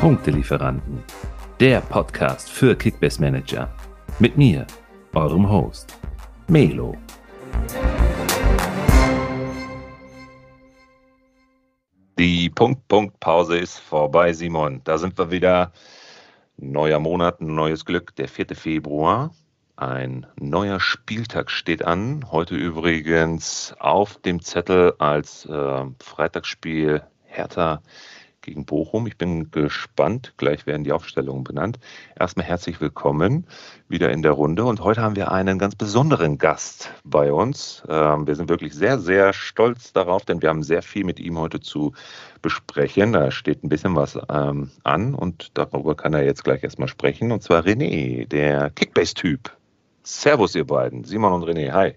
Punktelieferanten, der Podcast für Kickbase Manager. Mit mir, eurem Host, Melo. Die Punkt-Punkt-Pause ist vorbei, Simon. Da sind wir wieder. Neuer Monat, neues Glück, der 4. Februar. Ein neuer Spieltag steht an. Heute übrigens auf dem Zettel als äh, Freitagsspiel Hertha gegen Bochum. Ich bin gespannt. Gleich werden die Aufstellungen benannt. Erstmal herzlich willkommen wieder in der Runde. Und heute haben wir einen ganz besonderen Gast bei uns. Ähm, wir sind wirklich sehr, sehr stolz darauf, denn wir haben sehr viel mit ihm heute zu besprechen. Da steht ein bisschen was ähm, an und darüber kann er jetzt gleich erstmal sprechen. Und zwar René, der Kickbase-Typ. Servus, ihr beiden. Simon und René, hi.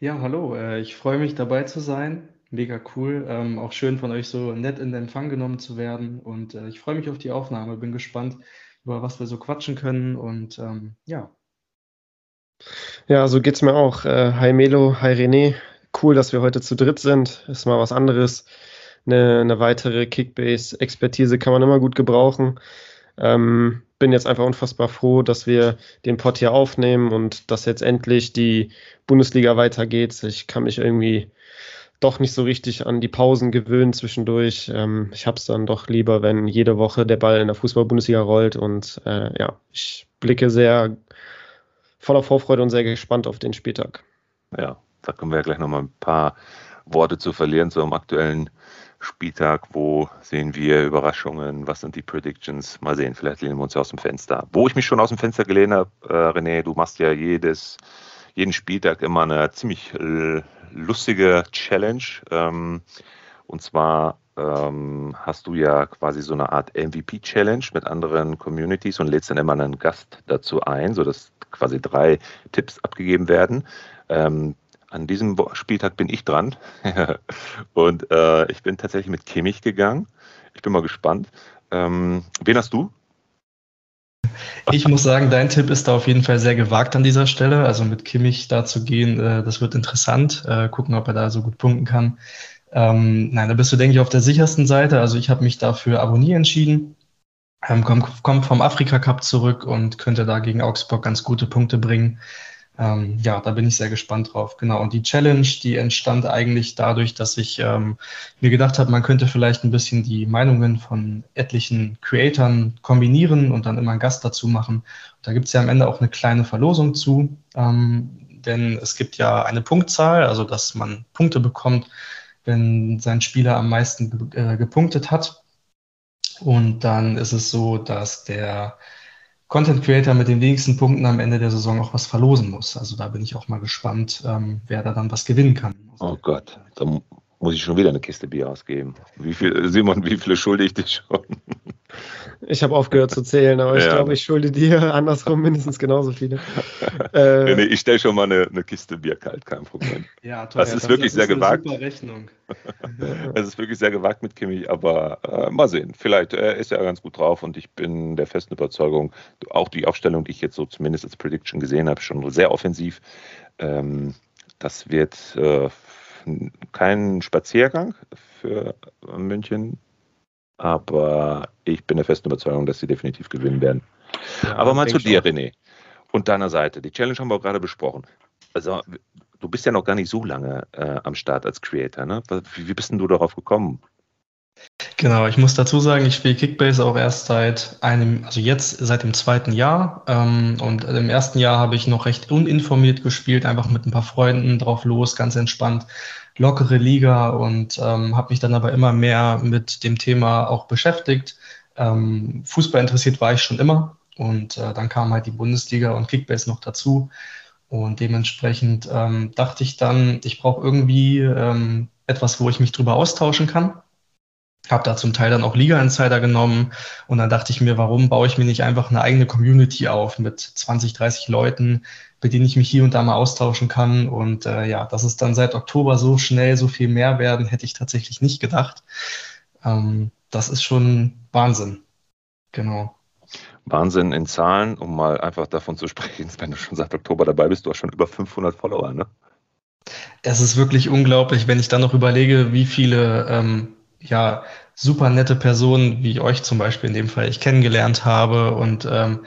Ja, hallo. Äh, ich freue mich dabei zu sein. Mega cool. Ähm, auch schön von euch so nett in Empfang genommen zu werden. Und äh, ich freue mich auf die Aufnahme. Bin gespannt, über was wir so quatschen können. Und ähm, ja. Ja, so geht's mir auch. Äh, hi Melo, hi René. Cool, dass wir heute zu dritt sind. Ist mal was anderes. Eine, eine weitere Kickbase-Expertise kann man immer gut gebrauchen. Ähm, bin jetzt einfach unfassbar froh, dass wir den Pod hier aufnehmen und dass jetzt endlich die Bundesliga weitergeht. Ich kann mich irgendwie doch nicht so richtig an die Pausen gewöhnt zwischendurch. Ähm, ich habe es dann doch lieber, wenn jede Woche der Ball in der Fußball-Bundesliga rollt. Und äh, ja, ich blicke sehr voller Vorfreude und sehr gespannt auf den Spieltag. Ja, da können wir ja gleich nochmal ein paar Worte zu verlieren zu einem aktuellen Spieltag. Wo sehen wir Überraschungen? Was sind die Predictions? Mal sehen, vielleicht lehnen wir uns ja aus dem Fenster. Wo ich mich schon aus dem Fenster gelehnt habe, äh, René, du machst ja jedes, jeden Spieltag immer eine ziemlich äh, lustige Challenge. Ähm, und zwar ähm, hast du ja quasi so eine Art MVP-Challenge mit anderen Communities und lädst dann immer einen Gast dazu ein, sodass quasi drei Tipps abgegeben werden. Ähm, an diesem Spieltag bin ich dran und äh, ich bin tatsächlich mit Kimmich gegangen. Ich bin mal gespannt. Ähm, wen hast du? Ich muss sagen, dein Tipp ist da auf jeden Fall sehr gewagt an dieser Stelle. Also mit Kimmich da zu gehen, äh, das wird interessant. Äh, gucken, ob er da so gut punkten kann. Ähm, nein, da bist du, denke ich, auf der sichersten Seite. Also ich habe mich dafür Abonnie entschieden. Ähm, kommt, kommt vom Afrika Cup zurück und könnte da gegen Augsburg ganz gute Punkte bringen. Ähm, ja, da bin ich sehr gespannt drauf. Genau. Und die Challenge, die entstand eigentlich dadurch, dass ich ähm, mir gedacht habe, man könnte vielleicht ein bisschen die Meinungen von etlichen Creatoren kombinieren und dann immer einen Gast dazu machen. Und da gibt es ja am Ende auch eine kleine Verlosung zu. Ähm, denn es gibt ja eine Punktzahl, also dass man Punkte bekommt, wenn sein Spieler am meisten äh, gepunktet hat. Und dann ist es so, dass der Content Creator mit den wenigsten Punkten am Ende der Saison auch was verlosen muss. Also da bin ich auch mal gespannt, ähm, wer da dann was gewinnen kann. Oh Gott, da muss ich schon wieder eine Kiste Bier ausgeben. Wie viel, Simon, wie viele schulde ich dich schon? Ich habe aufgehört zu zählen, aber ich glaube, ich schulde dir andersrum mindestens genauso viele. äh, nee, nee, ich stelle schon mal eine, eine, Kiste Bier kalt, kein Problem. Ja, toll. Das ist das wirklich ist sehr gewagt. Super Rechnung. Es ist wirklich sehr gewagt mit Kimi, aber äh, mal sehen. Vielleicht äh, ist er ganz gut drauf und ich bin der festen Überzeugung, auch die Aufstellung, die ich jetzt so zumindest als Prediction gesehen habe, schon sehr offensiv. Ähm, das wird äh, kein Spaziergang für München, aber ich bin der festen Überzeugung, dass sie definitiv gewinnen werden. Ja, aber mal zu dir, schon. René, und deiner Seite. Die Challenge haben wir auch gerade besprochen. Also, du bist ja noch gar nicht so lange äh, am Start als Creator. Ne? Wie, wie bist denn du darauf gekommen? Genau, ich muss dazu sagen, ich spiele Kickbase auch erst seit einem, also jetzt seit dem zweiten Jahr. Ähm, und im ersten Jahr habe ich noch recht uninformiert gespielt, einfach mit ein paar Freunden drauf los, ganz entspannt, lockere Liga und ähm, habe mich dann aber immer mehr mit dem Thema auch beschäftigt. Ähm, Fußball interessiert war ich schon immer und äh, dann kam halt die Bundesliga und Kickbase noch dazu. Und dementsprechend ähm, dachte ich dann, ich brauche irgendwie ähm, etwas, wo ich mich drüber austauschen kann habe da zum Teil dann auch Liga-Insider genommen und dann dachte ich mir, warum baue ich mir nicht einfach eine eigene Community auf mit 20, 30 Leuten, mit denen ich mich hier und da mal austauschen kann. Und äh, ja, dass es dann seit Oktober so schnell so viel mehr werden, hätte ich tatsächlich nicht gedacht. Ähm, das ist schon Wahnsinn. Genau. Wahnsinn in Zahlen, um mal einfach davon zu sprechen, wenn du schon seit Oktober dabei bist, du hast schon über 500 Follower, ne? Es ist wirklich unglaublich, wenn ich dann noch überlege, wie viele ähm, ja, super nette Personen, wie euch zum Beispiel in dem Fall, ich kennengelernt habe und ähm,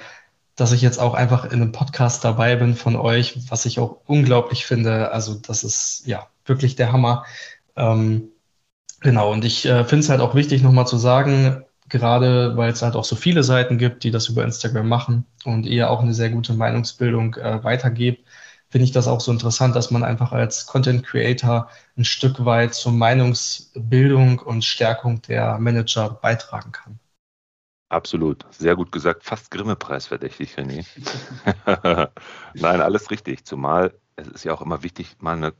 dass ich jetzt auch einfach in einem Podcast dabei bin von euch, was ich auch unglaublich finde. Also das ist ja wirklich der Hammer. Ähm, genau, und ich äh, finde es halt auch wichtig, nochmal zu sagen, gerade weil es halt auch so viele Seiten gibt, die das über Instagram machen und ihr auch eine sehr gute Meinungsbildung äh, weitergebt, finde ich das auch so interessant, dass man einfach als Content Creator ein Stück weit zur Meinungsbildung und Stärkung der Manager beitragen kann. Absolut, sehr gut gesagt, fast Grimme-Preis verdächtig, René. Nein, alles richtig, zumal es ist ja auch immer wichtig, mal eine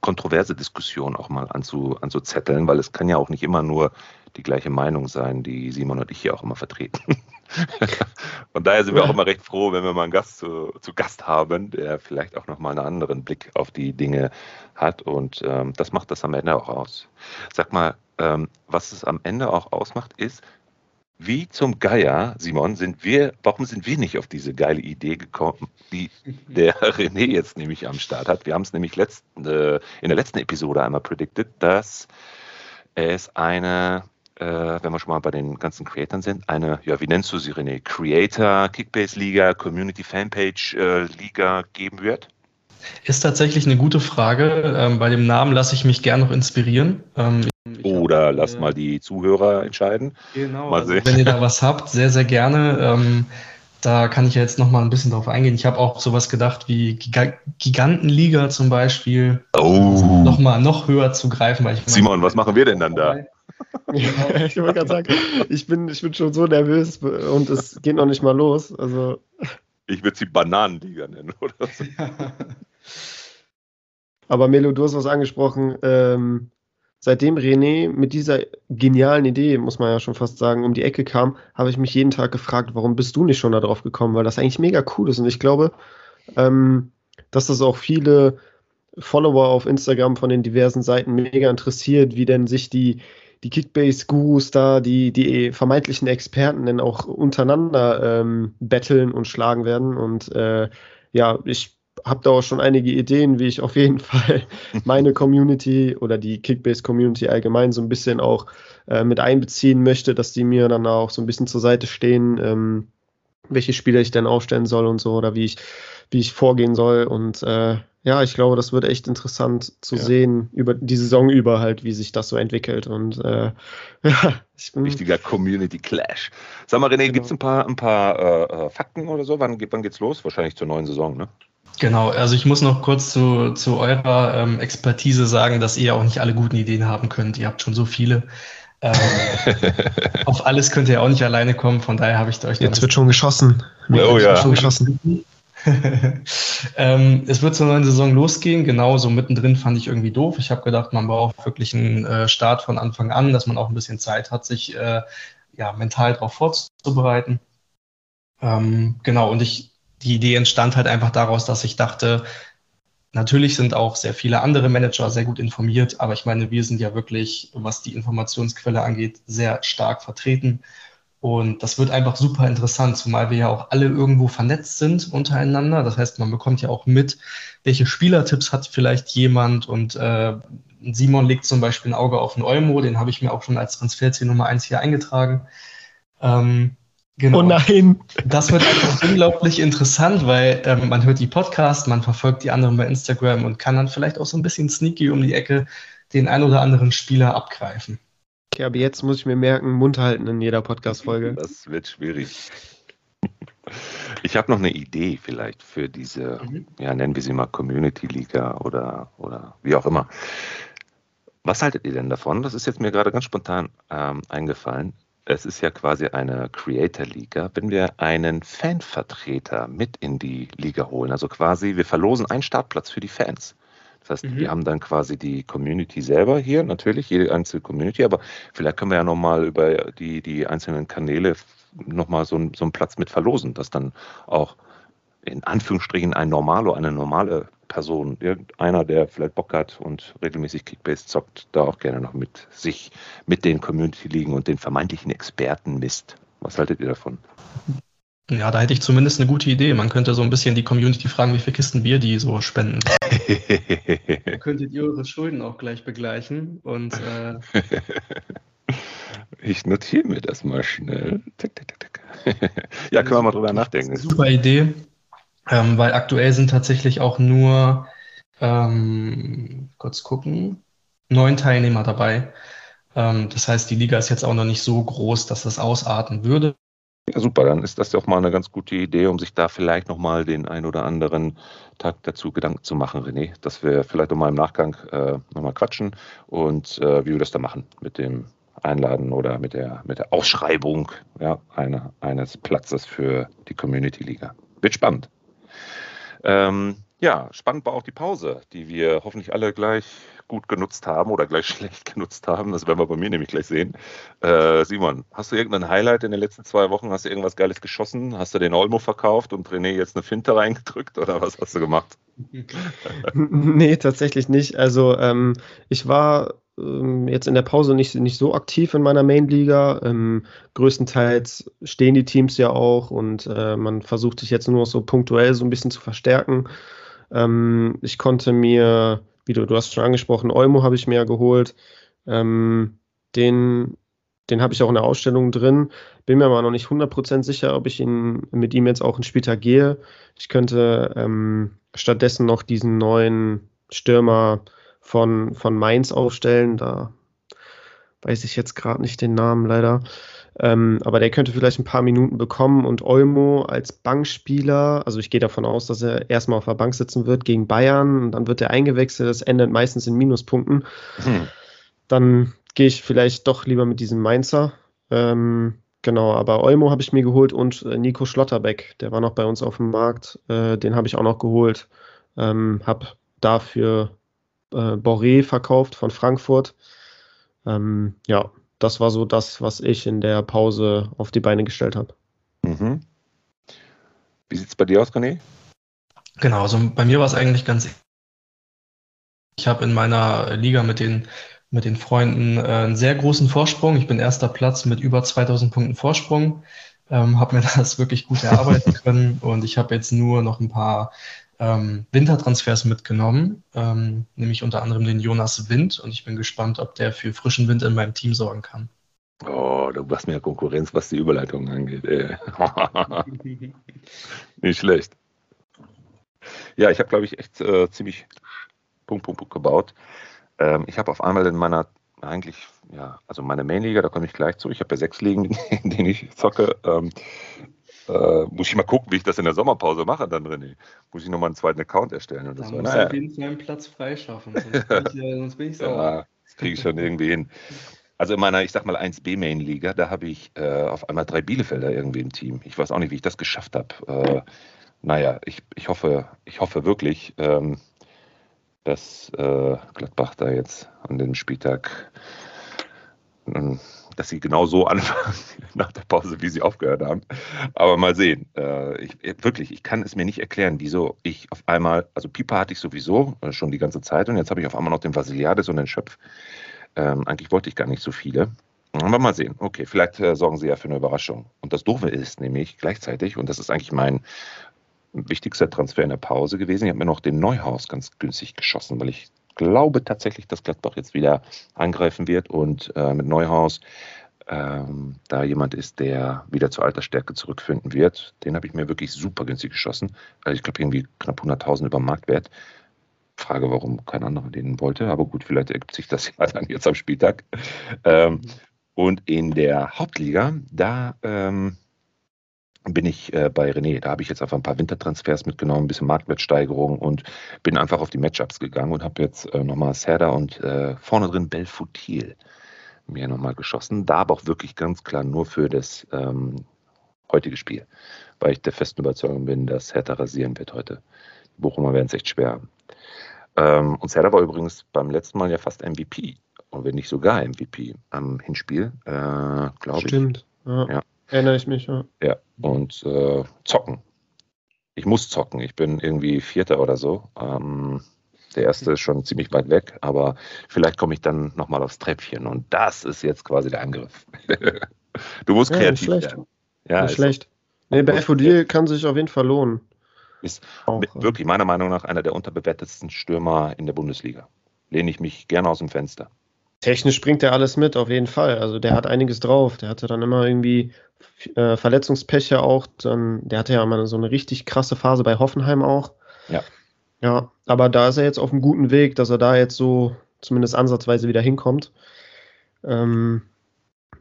kontroverse Diskussion auch mal anzu, anzuzetteln, weil es kann ja auch nicht immer nur die gleiche Meinung sein, die Simon und ich hier auch immer vertreten. Von daher sind wir auch immer recht froh, wenn wir mal einen Gast zu, zu Gast haben, der vielleicht auch nochmal einen anderen Blick auf die Dinge hat. Und ähm, das macht das am Ende auch aus. Sag mal, ähm, was es am Ende auch ausmacht, ist, wie zum Geier, Simon, sind wir, warum sind wir nicht auf diese geile Idee gekommen, die der René jetzt nämlich am Start hat? Wir haben es nämlich letzten, äh, in der letzten Episode einmal predicted, dass es eine, äh, wenn wir schon mal bei den ganzen Creatoren sind, eine, ja, wie nennst du sie, René? Creator, Kickbase Liga, Community Fanpage äh, geben wird? Ist tatsächlich eine gute Frage. Ähm, bei dem Namen lasse ich mich gern noch inspirieren. Ähm, oder hab, lass äh, mal die Zuhörer entscheiden. Genau, also wenn ihr da was habt, sehr, sehr gerne. Ähm, da kann ich ja jetzt noch mal ein bisschen drauf eingehen. Ich habe auch sowas gedacht wie Giga Gigantenliga zum Beispiel. Oh. Also noch mal noch höher zu greifen. Weil ich Simon, was machen wir denn dann da? ich wollte gerade sagen, ich bin, ich bin schon so nervös und es geht noch nicht mal los. Also. Ich würde sie Bananenliga nennen, oder so. Aber Melo, du hast was angesprochen. Ähm, seitdem René mit dieser genialen Idee, muss man ja schon fast sagen, um die Ecke kam, habe ich mich jeden Tag gefragt, warum bist du nicht schon darauf gekommen? Weil das eigentlich mega cool ist. Und ich glaube, ähm, dass das auch viele Follower auf Instagram von den diversen Seiten mega interessiert, wie denn sich die, die Kickbase-Gurus da, die, die vermeintlichen Experten denn auch untereinander ähm, betteln und schlagen werden. Und äh, ja, ich habe da auch schon einige Ideen, wie ich auf jeden Fall meine Community oder die Kickbase-Community allgemein so ein bisschen auch äh, mit einbeziehen möchte, dass die mir dann auch so ein bisschen zur Seite stehen, ähm, welche Spieler ich denn aufstellen soll und so oder wie ich, wie ich vorgehen soll. Und äh, ja, ich glaube, das wird echt interessant zu ja. sehen über die Saison über halt, wie sich das so entwickelt. Und äh, ja, ich bin. Wichtiger Community Clash. Sag mal, René, genau. gibt es ein paar, ein paar äh, äh, Fakten oder so? Wann, wann geht's los? Wahrscheinlich zur neuen Saison, ne? Genau, also ich muss noch kurz zu, zu eurer ähm, Expertise sagen, dass ihr auch nicht alle guten Ideen haben könnt. Ihr habt schon so viele. Ähm, auf alles könnt ihr auch nicht alleine kommen, von daher habe ich euch. Jetzt wird schon geschossen. Oh ja. Schon geschossen. ähm, es wird zur neuen Saison losgehen. Genau, so mittendrin fand ich irgendwie doof. Ich habe gedacht, man braucht wirklich einen äh, Start von Anfang an, dass man auch ein bisschen Zeit hat, sich äh, ja, mental darauf vorzubereiten. Ähm, genau, und ich die Idee entstand halt einfach daraus, dass ich dachte, natürlich sind auch sehr viele andere Manager sehr gut informiert, aber ich meine, wir sind ja wirklich, was die Informationsquelle angeht, sehr stark vertreten. Und das wird einfach super interessant, zumal wir ja auch alle irgendwo vernetzt sind untereinander. Das heißt, man bekommt ja auch mit, welche Spielertipps hat vielleicht jemand. Und äh, Simon legt zum Beispiel ein Auge auf den Olmo, den habe ich mir auch schon als Transferziel Nummer eins hier eingetragen. Ähm, Genau. Oh nein. Das wird einfach unglaublich interessant, weil ähm, man hört die Podcasts, man verfolgt die anderen bei Instagram und kann dann vielleicht auch so ein bisschen sneaky um die Ecke den ein oder anderen Spieler abgreifen. Okay, aber jetzt muss ich mir merken, Mund halten in jeder Podcast-Folge. Das wird schwierig. Ich habe noch eine Idee vielleicht für diese, mhm. ja, nennen wir sie mal Community-Liga oder, oder wie auch immer. Was haltet ihr denn davon? Das ist jetzt mir gerade ganz spontan ähm, eingefallen es ist ja quasi eine Creator-Liga, wenn wir einen Fanvertreter mit in die Liga holen. Also quasi, wir verlosen einen Startplatz für die Fans. Das heißt, mhm. wir haben dann quasi die Community selber hier, natürlich, jede einzelne Community, aber vielleicht können wir ja nochmal über die, die einzelnen Kanäle nochmal so, so einen Platz mit verlosen, dass dann auch in Anführungsstrichen ein Normalo, eine normale Person, irgendeiner, der vielleicht Bock hat und regelmäßig Kickbase zockt, da auch gerne noch mit sich, mit den Community-Ligen und den vermeintlichen Experten misst. Was haltet ihr davon? Ja, da hätte ich zumindest eine gute Idee. Man könnte so ein bisschen die Community fragen, wie viele Kisten Bier die so spenden. Dann könntet ihr eure Schulden auch gleich begleichen und äh, Ich notiere mir das mal schnell. Tick, tick, tick, ja, können wir mal drüber nachdenken. Super Idee, ähm, weil aktuell sind tatsächlich auch nur, ähm, kurz gucken, neun Teilnehmer dabei. Ähm, das heißt, die Liga ist jetzt auch noch nicht so groß, dass das ausarten würde. Ja, super, dann ist das ja auch mal eine ganz gute Idee, um sich da vielleicht nochmal den ein oder anderen Tag dazu Gedanken zu machen, René, dass wir vielleicht nochmal im Nachgang äh, nochmal quatschen und äh, wie wir das da machen mit dem Einladen oder mit der, mit der Ausschreibung ja, eine, eines Platzes für die Community Liga. Wird spannend. Ähm, ja, spannend war auch die Pause, die wir hoffentlich alle gleich gut genutzt haben oder gleich schlecht genutzt haben. Das werden wir bei mir nämlich gleich sehen. Äh, Simon, hast du irgendein Highlight in den letzten zwei Wochen? Hast du irgendwas Geiles geschossen? Hast du den Olmo verkauft und René jetzt eine Finte reingedrückt oder was hast du gemacht? nee, tatsächlich nicht. Also ähm, ich war ähm, jetzt in der Pause nicht, nicht so aktiv in meiner Main-Liga. Ähm, größtenteils stehen die Teams ja auch und äh, man versucht sich jetzt nur so punktuell so ein bisschen zu verstärken. Ähm, ich konnte mir wie du, du hast schon angesprochen, Olmo habe ich mir ja geholt. Ähm, den den habe ich auch in der Ausstellung drin. Bin mir aber noch nicht 100% sicher, ob ich ihn mit ihm jetzt auch einen Spieltag gehe. Ich könnte ähm, stattdessen noch diesen neuen Stürmer von, von Mainz aufstellen. Da weiß ich jetzt gerade nicht den Namen leider. Ähm, aber der könnte vielleicht ein paar Minuten bekommen und Olmo als Bankspieler, also ich gehe davon aus, dass er erstmal auf der Bank sitzen wird gegen Bayern, dann wird er eingewechselt, das endet meistens in Minuspunkten. Hm. Dann gehe ich vielleicht doch lieber mit diesem Mainzer. Ähm, genau, aber Olmo habe ich mir geholt und äh, Nico Schlotterbeck, der war noch bei uns auf dem Markt, äh, den habe ich auch noch geholt. Ähm, habe dafür äh, Boré verkauft von Frankfurt. Ähm, ja, das war so das, was ich in der Pause auf die Beine gestellt habe. Mhm. Wie sieht es bei dir aus, René? Genau, also bei mir war es eigentlich ganz. Ich habe in meiner Liga mit den, mit den Freunden äh, einen sehr großen Vorsprung. Ich bin erster Platz mit über 2000 Punkten Vorsprung. Ähm, habe mir das wirklich gut erarbeiten können und ich habe jetzt nur noch ein paar ähm, Wintertransfers mitgenommen, ähm, nämlich unter anderem den Jonas Wind und ich bin gespannt, ob der für frischen Wind in meinem Team sorgen kann. Oh, du machst mir Konkurrenz, was die Überleitung angeht. Nicht schlecht. Ja, ich habe, glaube ich, echt äh, ziemlich Punkt, Punkt, Punkt gebaut. Ähm, ich habe auf einmal in meiner, eigentlich, ja, also meine Main-Liga, da komme ich gleich zu. Ich habe ja sechs Ligen, in denen ich zocke. Ähm, äh, muss ich mal gucken, wie ich das in der Sommerpause mache dann, René. Muss ich nochmal einen zweiten Account erstellen. Das da war, naja. auf jeden Fall einen Platz freischaffen, sonst bin ich, äh, sonst bin ich sauer. Ja, das kriege ich schon irgendwie hin. Also in meiner, ich sag mal, 1B-Main-Liga, da habe ich äh, auf einmal drei Bielefelder irgendwie im Team. Ich weiß auch nicht, wie ich das geschafft habe. Äh, naja, ich, ich, hoffe, ich hoffe wirklich, ähm, dass äh, Gladbach da jetzt an dem Spieltag ähm, dass sie genau so anfangen nach der Pause, wie sie aufgehört haben. Aber mal sehen. Äh, ich, wirklich, ich kann es mir nicht erklären, wieso ich auf einmal, also Pipa hatte ich sowieso äh, schon die ganze Zeit und jetzt habe ich auf einmal noch den Vasiliades und den Schöpf. Ähm, eigentlich wollte ich gar nicht so viele. Aber mal sehen. Okay, vielleicht äh, sorgen sie ja für eine Überraschung. Und das Doofe ist nämlich gleichzeitig, und das ist eigentlich mein wichtigster Transfer in der Pause gewesen, ich habe mir noch den Neuhaus ganz günstig geschossen, weil ich glaube tatsächlich, dass Gladbach jetzt wieder angreifen wird und äh, mit Neuhaus ähm, da jemand ist, der wieder zur Altersstärke zurückfinden wird. Den habe ich mir wirklich super günstig geschossen. Also ich glaube irgendwie knapp 100.000 über Marktwert. Frage, warum kein anderer den wollte, aber gut, vielleicht ergibt sich das ja dann jetzt am Spieltag. Ähm, und in der Hauptliga, da ähm, bin ich äh, bei René. Da habe ich jetzt einfach ein paar Wintertransfers mitgenommen, ein bisschen Marktwertsteigerung und bin einfach auf die Matchups gegangen und habe jetzt äh, nochmal Serda und äh, vorne drin Belfutil mir nochmal geschossen. Da aber auch wirklich ganz klar nur für das ähm, heutige Spiel, weil ich der festen Überzeugung bin, dass Hertha rasieren wird heute. Die Bochumer werden es echt schwer haben. Ähm, und Serda war übrigens beim letzten Mal ja fast MVP und wenn nicht sogar MVP am Hinspiel, äh, glaube ich. Stimmt. Ja. ja. Erinnere ich mich, ja. Ja, und äh, zocken. Ich muss zocken. Ich bin irgendwie Vierter oder so. Ähm, der erste ist schon ziemlich weit weg, aber vielleicht komme ich dann nochmal aufs Treppchen. Und das ist jetzt quasi der Angriff. du musst ja, kreativ nicht werden. Ja, nicht schlecht. Nee, Belfodil kann sich auf jeden Fall lohnen. Ist auch, wirklich meiner Meinung nach einer der unterbewertetsten Stürmer in der Bundesliga. Lehne ich mich gerne aus dem Fenster. Technisch bringt er alles mit, auf jeden Fall. Also der hat einiges drauf. Der hatte dann immer irgendwie äh, Verletzungspeche auch. Dann, der hatte ja mal so eine richtig krasse Phase bei Hoffenheim auch. Ja. Ja, aber da ist er jetzt auf einem guten Weg, dass er da jetzt so zumindest ansatzweise wieder hinkommt. Ähm,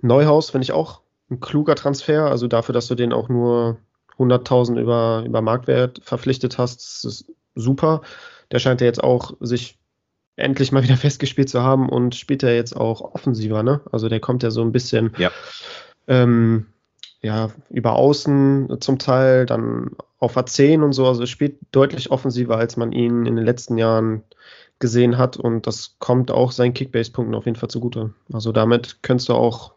Neuhaus finde ich auch ein kluger Transfer. Also dafür, dass du den auch nur 100.000 über, über Marktwert verpflichtet hast, ist super. Der scheint ja jetzt auch sich endlich mal wieder festgespielt zu haben und spielt er jetzt auch offensiver, ne? Also der kommt ja so ein bisschen Ja. ähm, ja, über außen zum Teil, dann auf A10 und so. Also spielt deutlich offensiver, als man ihn in den letzten Jahren gesehen hat. Und das kommt auch seinen Kickbase-Punkten auf jeden Fall zugute. Also damit könntest du auch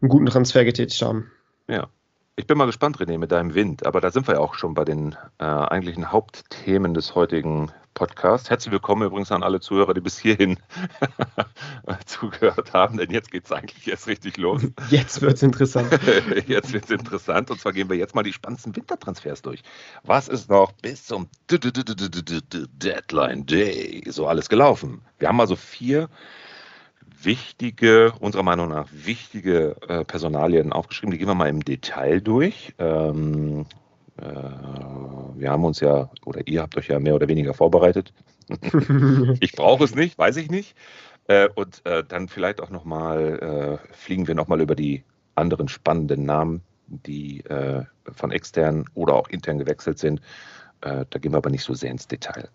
einen guten Transfer getätigt haben. Ja. Ich bin mal gespannt, René, mit deinem Wind. Aber da sind wir ja auch schon bei den äh, eigentlichen Hauptthemen des heutigen Podcasts. Herzlich willkommen übrigens an alle Zuhörer, die bis hierhin zugehört haben, denn jetzt geht es eigentlich erst richtig los. Jetzt wird's interessant. Jetzt wird es interessant und zwar gehen wir jetzt mal die spannendsten Wintertransfers durch. Was ist noch bis zum Deadline Day so alles gelaufen? Wir haben also vier wichtige, unserer Meinung nach wichtige äh, Personalien aufgeschrieben. Die gehen wir mal im Detail durch. Ähm, äh, wir haben uns ja, oder ihr habt euch ja mehr oder weniger vorbereitet. Ich brauche es nicht, weiß ich nicht. Äh, und äh, dann vielleicht auch nochmal, äh, fliegen wir nochmal über die anderen spannenden Namen, die äh, von extern oder auch intern gewechselt sind. Äh, da gehen wir aber nicht so sehr ins Detail.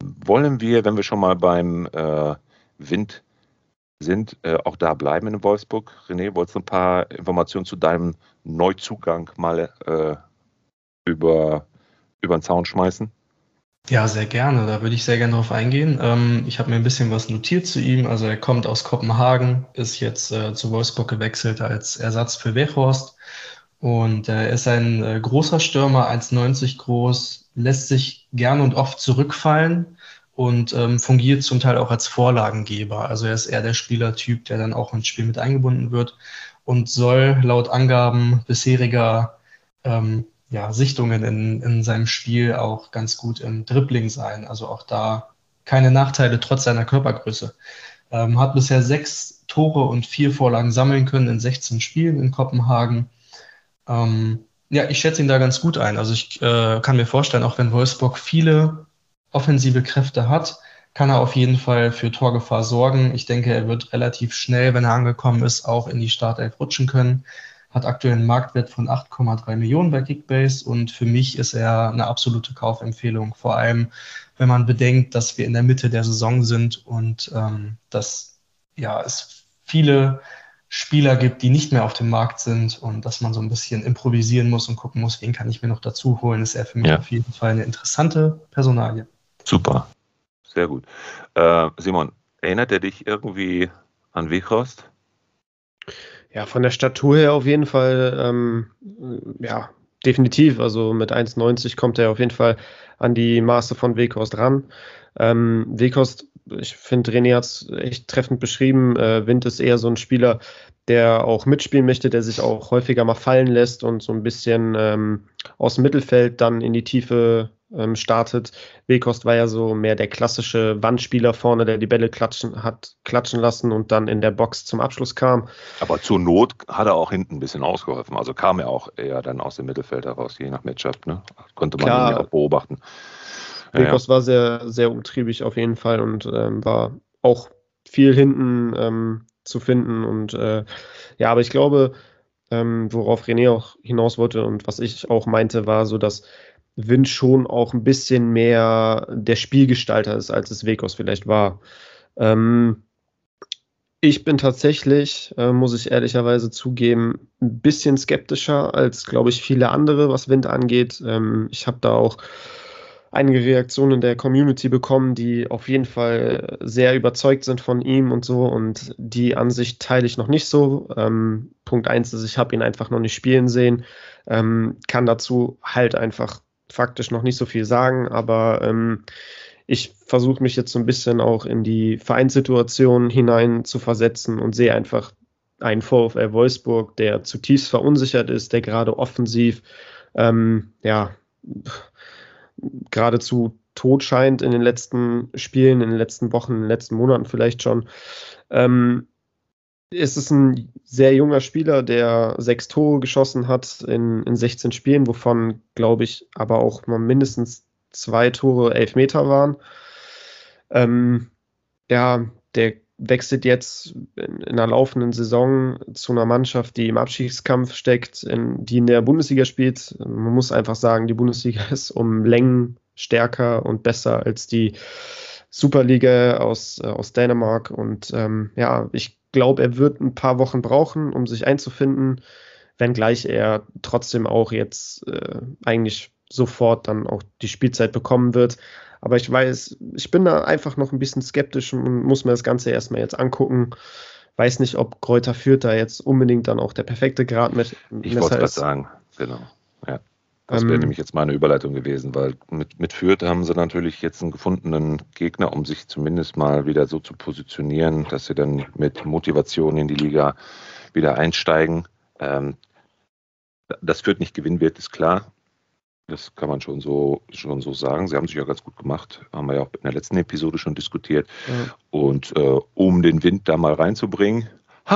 Wollen wir, wenn wir schon mal beim Wind sind, äh, auch da bleiben in Wolfsburg? René, wolltest du ein paar Informationen zu deinem Neuzugang mal äh, über, über den Zaun schmeißen? Ja, sehr gerne. Da würde ich sehr gerne drauf eingehen. Ähm, ich habe mir ein bisschen was notiert zu ihm. Also er kommt aus Kopenhagen, ist jetzt äh, zu Wolfsburg gewechselt als Ersatz für Weghorst. Und äh, er ist ein äh, großer Stürmer, 1,90 groß, lässt sich gern und oft zurückfallen und ähm, fungiert zum Teil auch als Vorlagengeber. Also er ist eher der Spielertyp, der dann auch ins Spiel mit eingebunden wird und soll laut Angaben bisheriger ähm, ja, Sichtungen in, in seinem Spiel auch ganz gut im Dribbling sein. Also auch da keine Nachteile trotz seiner Körpergröße. Ähm, hat bisher sechs Tore und vier Vorlagen sammeln können in 16 Spielen in Kopenhagen. Ähm, ja, ich schätze ihn da ganz gut ein. Also ich äh, kann mir vorstellen, auch wenn Wolfsburg viele offensive Kräfte hat, kann er auf jeden Fall für Torgefahr sorgen. Ich denke, er wird relativ schnell, wenn er angekommen ist, auch in die Startelf rutschen können hat aktuell einen Marktwert von 8,3 Millionen bei Kickbase und für mich ist er eine absolute Kaufempfehlung. Vor allem, wenn man bedenkt, dass wir in der Mitte der Saison sind und ähm, dass ja, es viele Spieler gibt, die nicht mehr auf dem Markt sind und dass man so ein bisschen improvisieren muss und gucken muss, wen kann ich mir noch dazu holen, ist er für mich Ja. auf jeden Fall eine interessante Personalie. Super, sehr gut. Äh, Simon, erinnert er dich irgendwie an Weghorst? Ja, von der Statur her auf jeden Fall, ähm, ja, definitiv. Also mit 1,90 kommt er auf jeden Fall an die Maße von Weghorst ran. Ähm, Weghorst, ich finde, René hat es echt treffend beschrieben. Äh, Wind ist eher so ein Spieler, der auch mitspielen möchte, der sich auch häufiger mal fallen lässt und so ein bisschen ähm, aus dem Mittelfeld dann in die Tiefe ähm, startet. Weghorst war ja so mehr der klassische Wandspieler vorne, der die Bälle klatschen hat, klatschen lassen und dann in der Box zum Abschluss kam. Aber zur Not hat er auch hinten ein bisschen ausgeholfen. Also kam er auch eher dann aus dem Mittelfeld heraus, je nach Matchup. Ne? Konnte man Klar. ihn ja auch beobachten. Ja, ja. Weghorst war sehr, sehr umtriebig auf jeden Fall und ähm, war auch viel hinten ähm, zu finden. Und äh, ja, aber ich glaube, ähm, worauf René auch hinaus wollte und was ich auch meinte, war so, dass Wind schon auch ein bisschen mehr der Spielgestalter ist, als es Weghorst vielleicht war. Ähm, ich bin tatsächlich, äh, muss ich ehrlicherweise zugeben, ein bisschen skeptischer als, glaube ich, viele andere, was Wind angeht. Ähm, ich habe da auch einige Reaktionen der Community bekommen, die auf jeden Fall sehr überzeugt sind von ihm und so. Und die Ansicht teile ich noch nicht so. Ähm, Punkt eins ist, ich habe ihn einfach noch nicht spielen sehen. Ähm, kann dazu halt einfach faktisch noch nicht so viel sagen, aber ähm, ich versuche mich jetzt so ein bisschen auch in die Vereinssituation hinein zu versetzen und sehe einfach einen VfL Wolfsburg, der zutiefst verunsichert ist, der gerade offensiv ähm, ja geradezu tot scheint in den letzten Spielen, in den letzten Wochen, in den letzten Monaten vielleicht schon. Ähm, ist es ein sehr junger Spieler, der sechs Tore geschossen hat in, in 16 Spielen, wovon, glaube ich, aber auch mal mindestens zwei Tore Elfmeter waren. Ähm, ja, der wechselt jetzt in, in einer laufenden Saison zu einer Mannschaft, die im Abschiedskampf steckt, in, die in der Bundesliga spielt. Man muss einfach sagen, die Bundesliga ist um Längen stärker und besser als die Superliga aus, äh, aus Dänemark. Und ähm, ja, ich glaube, er wird ein paar Wochen brauchen, um sich einzufinden, wenngleich er trotzdem auch jetzt äh, eigentlich sofort dann auch die Spielzeit bekommen wird. Aber ich weiß, ich bin da einfach noch ein bisschen skeptisch und muss mir das Ganze erstmal jetzt angucken. Weiß nicht, ob Kräuter führt da jetzt unbedingt dann auch der perfekte Grad mit. Ich wollte gerade sagen, genau. Das wäre ähm, nämlich jetzt meine Überleitung gewesen, weil mit, mit Fürth haben sie natürlich jetzt einen gefundenen Gegner, um sich zumindest mal wieder so zu positionieren, dass sie dann mit Motivation in die Liga wieder einsteigen. Ähm, dass Fürth nicht gewinnen wird, ist klar. Das kann man schon so, schon so sagen. Sie haben sich ja ganz gut gemacht. Haben wir ja auch in der letzten Episode schon diskutiert. Ja. Und äh, um den Wind da mal reinzubringen,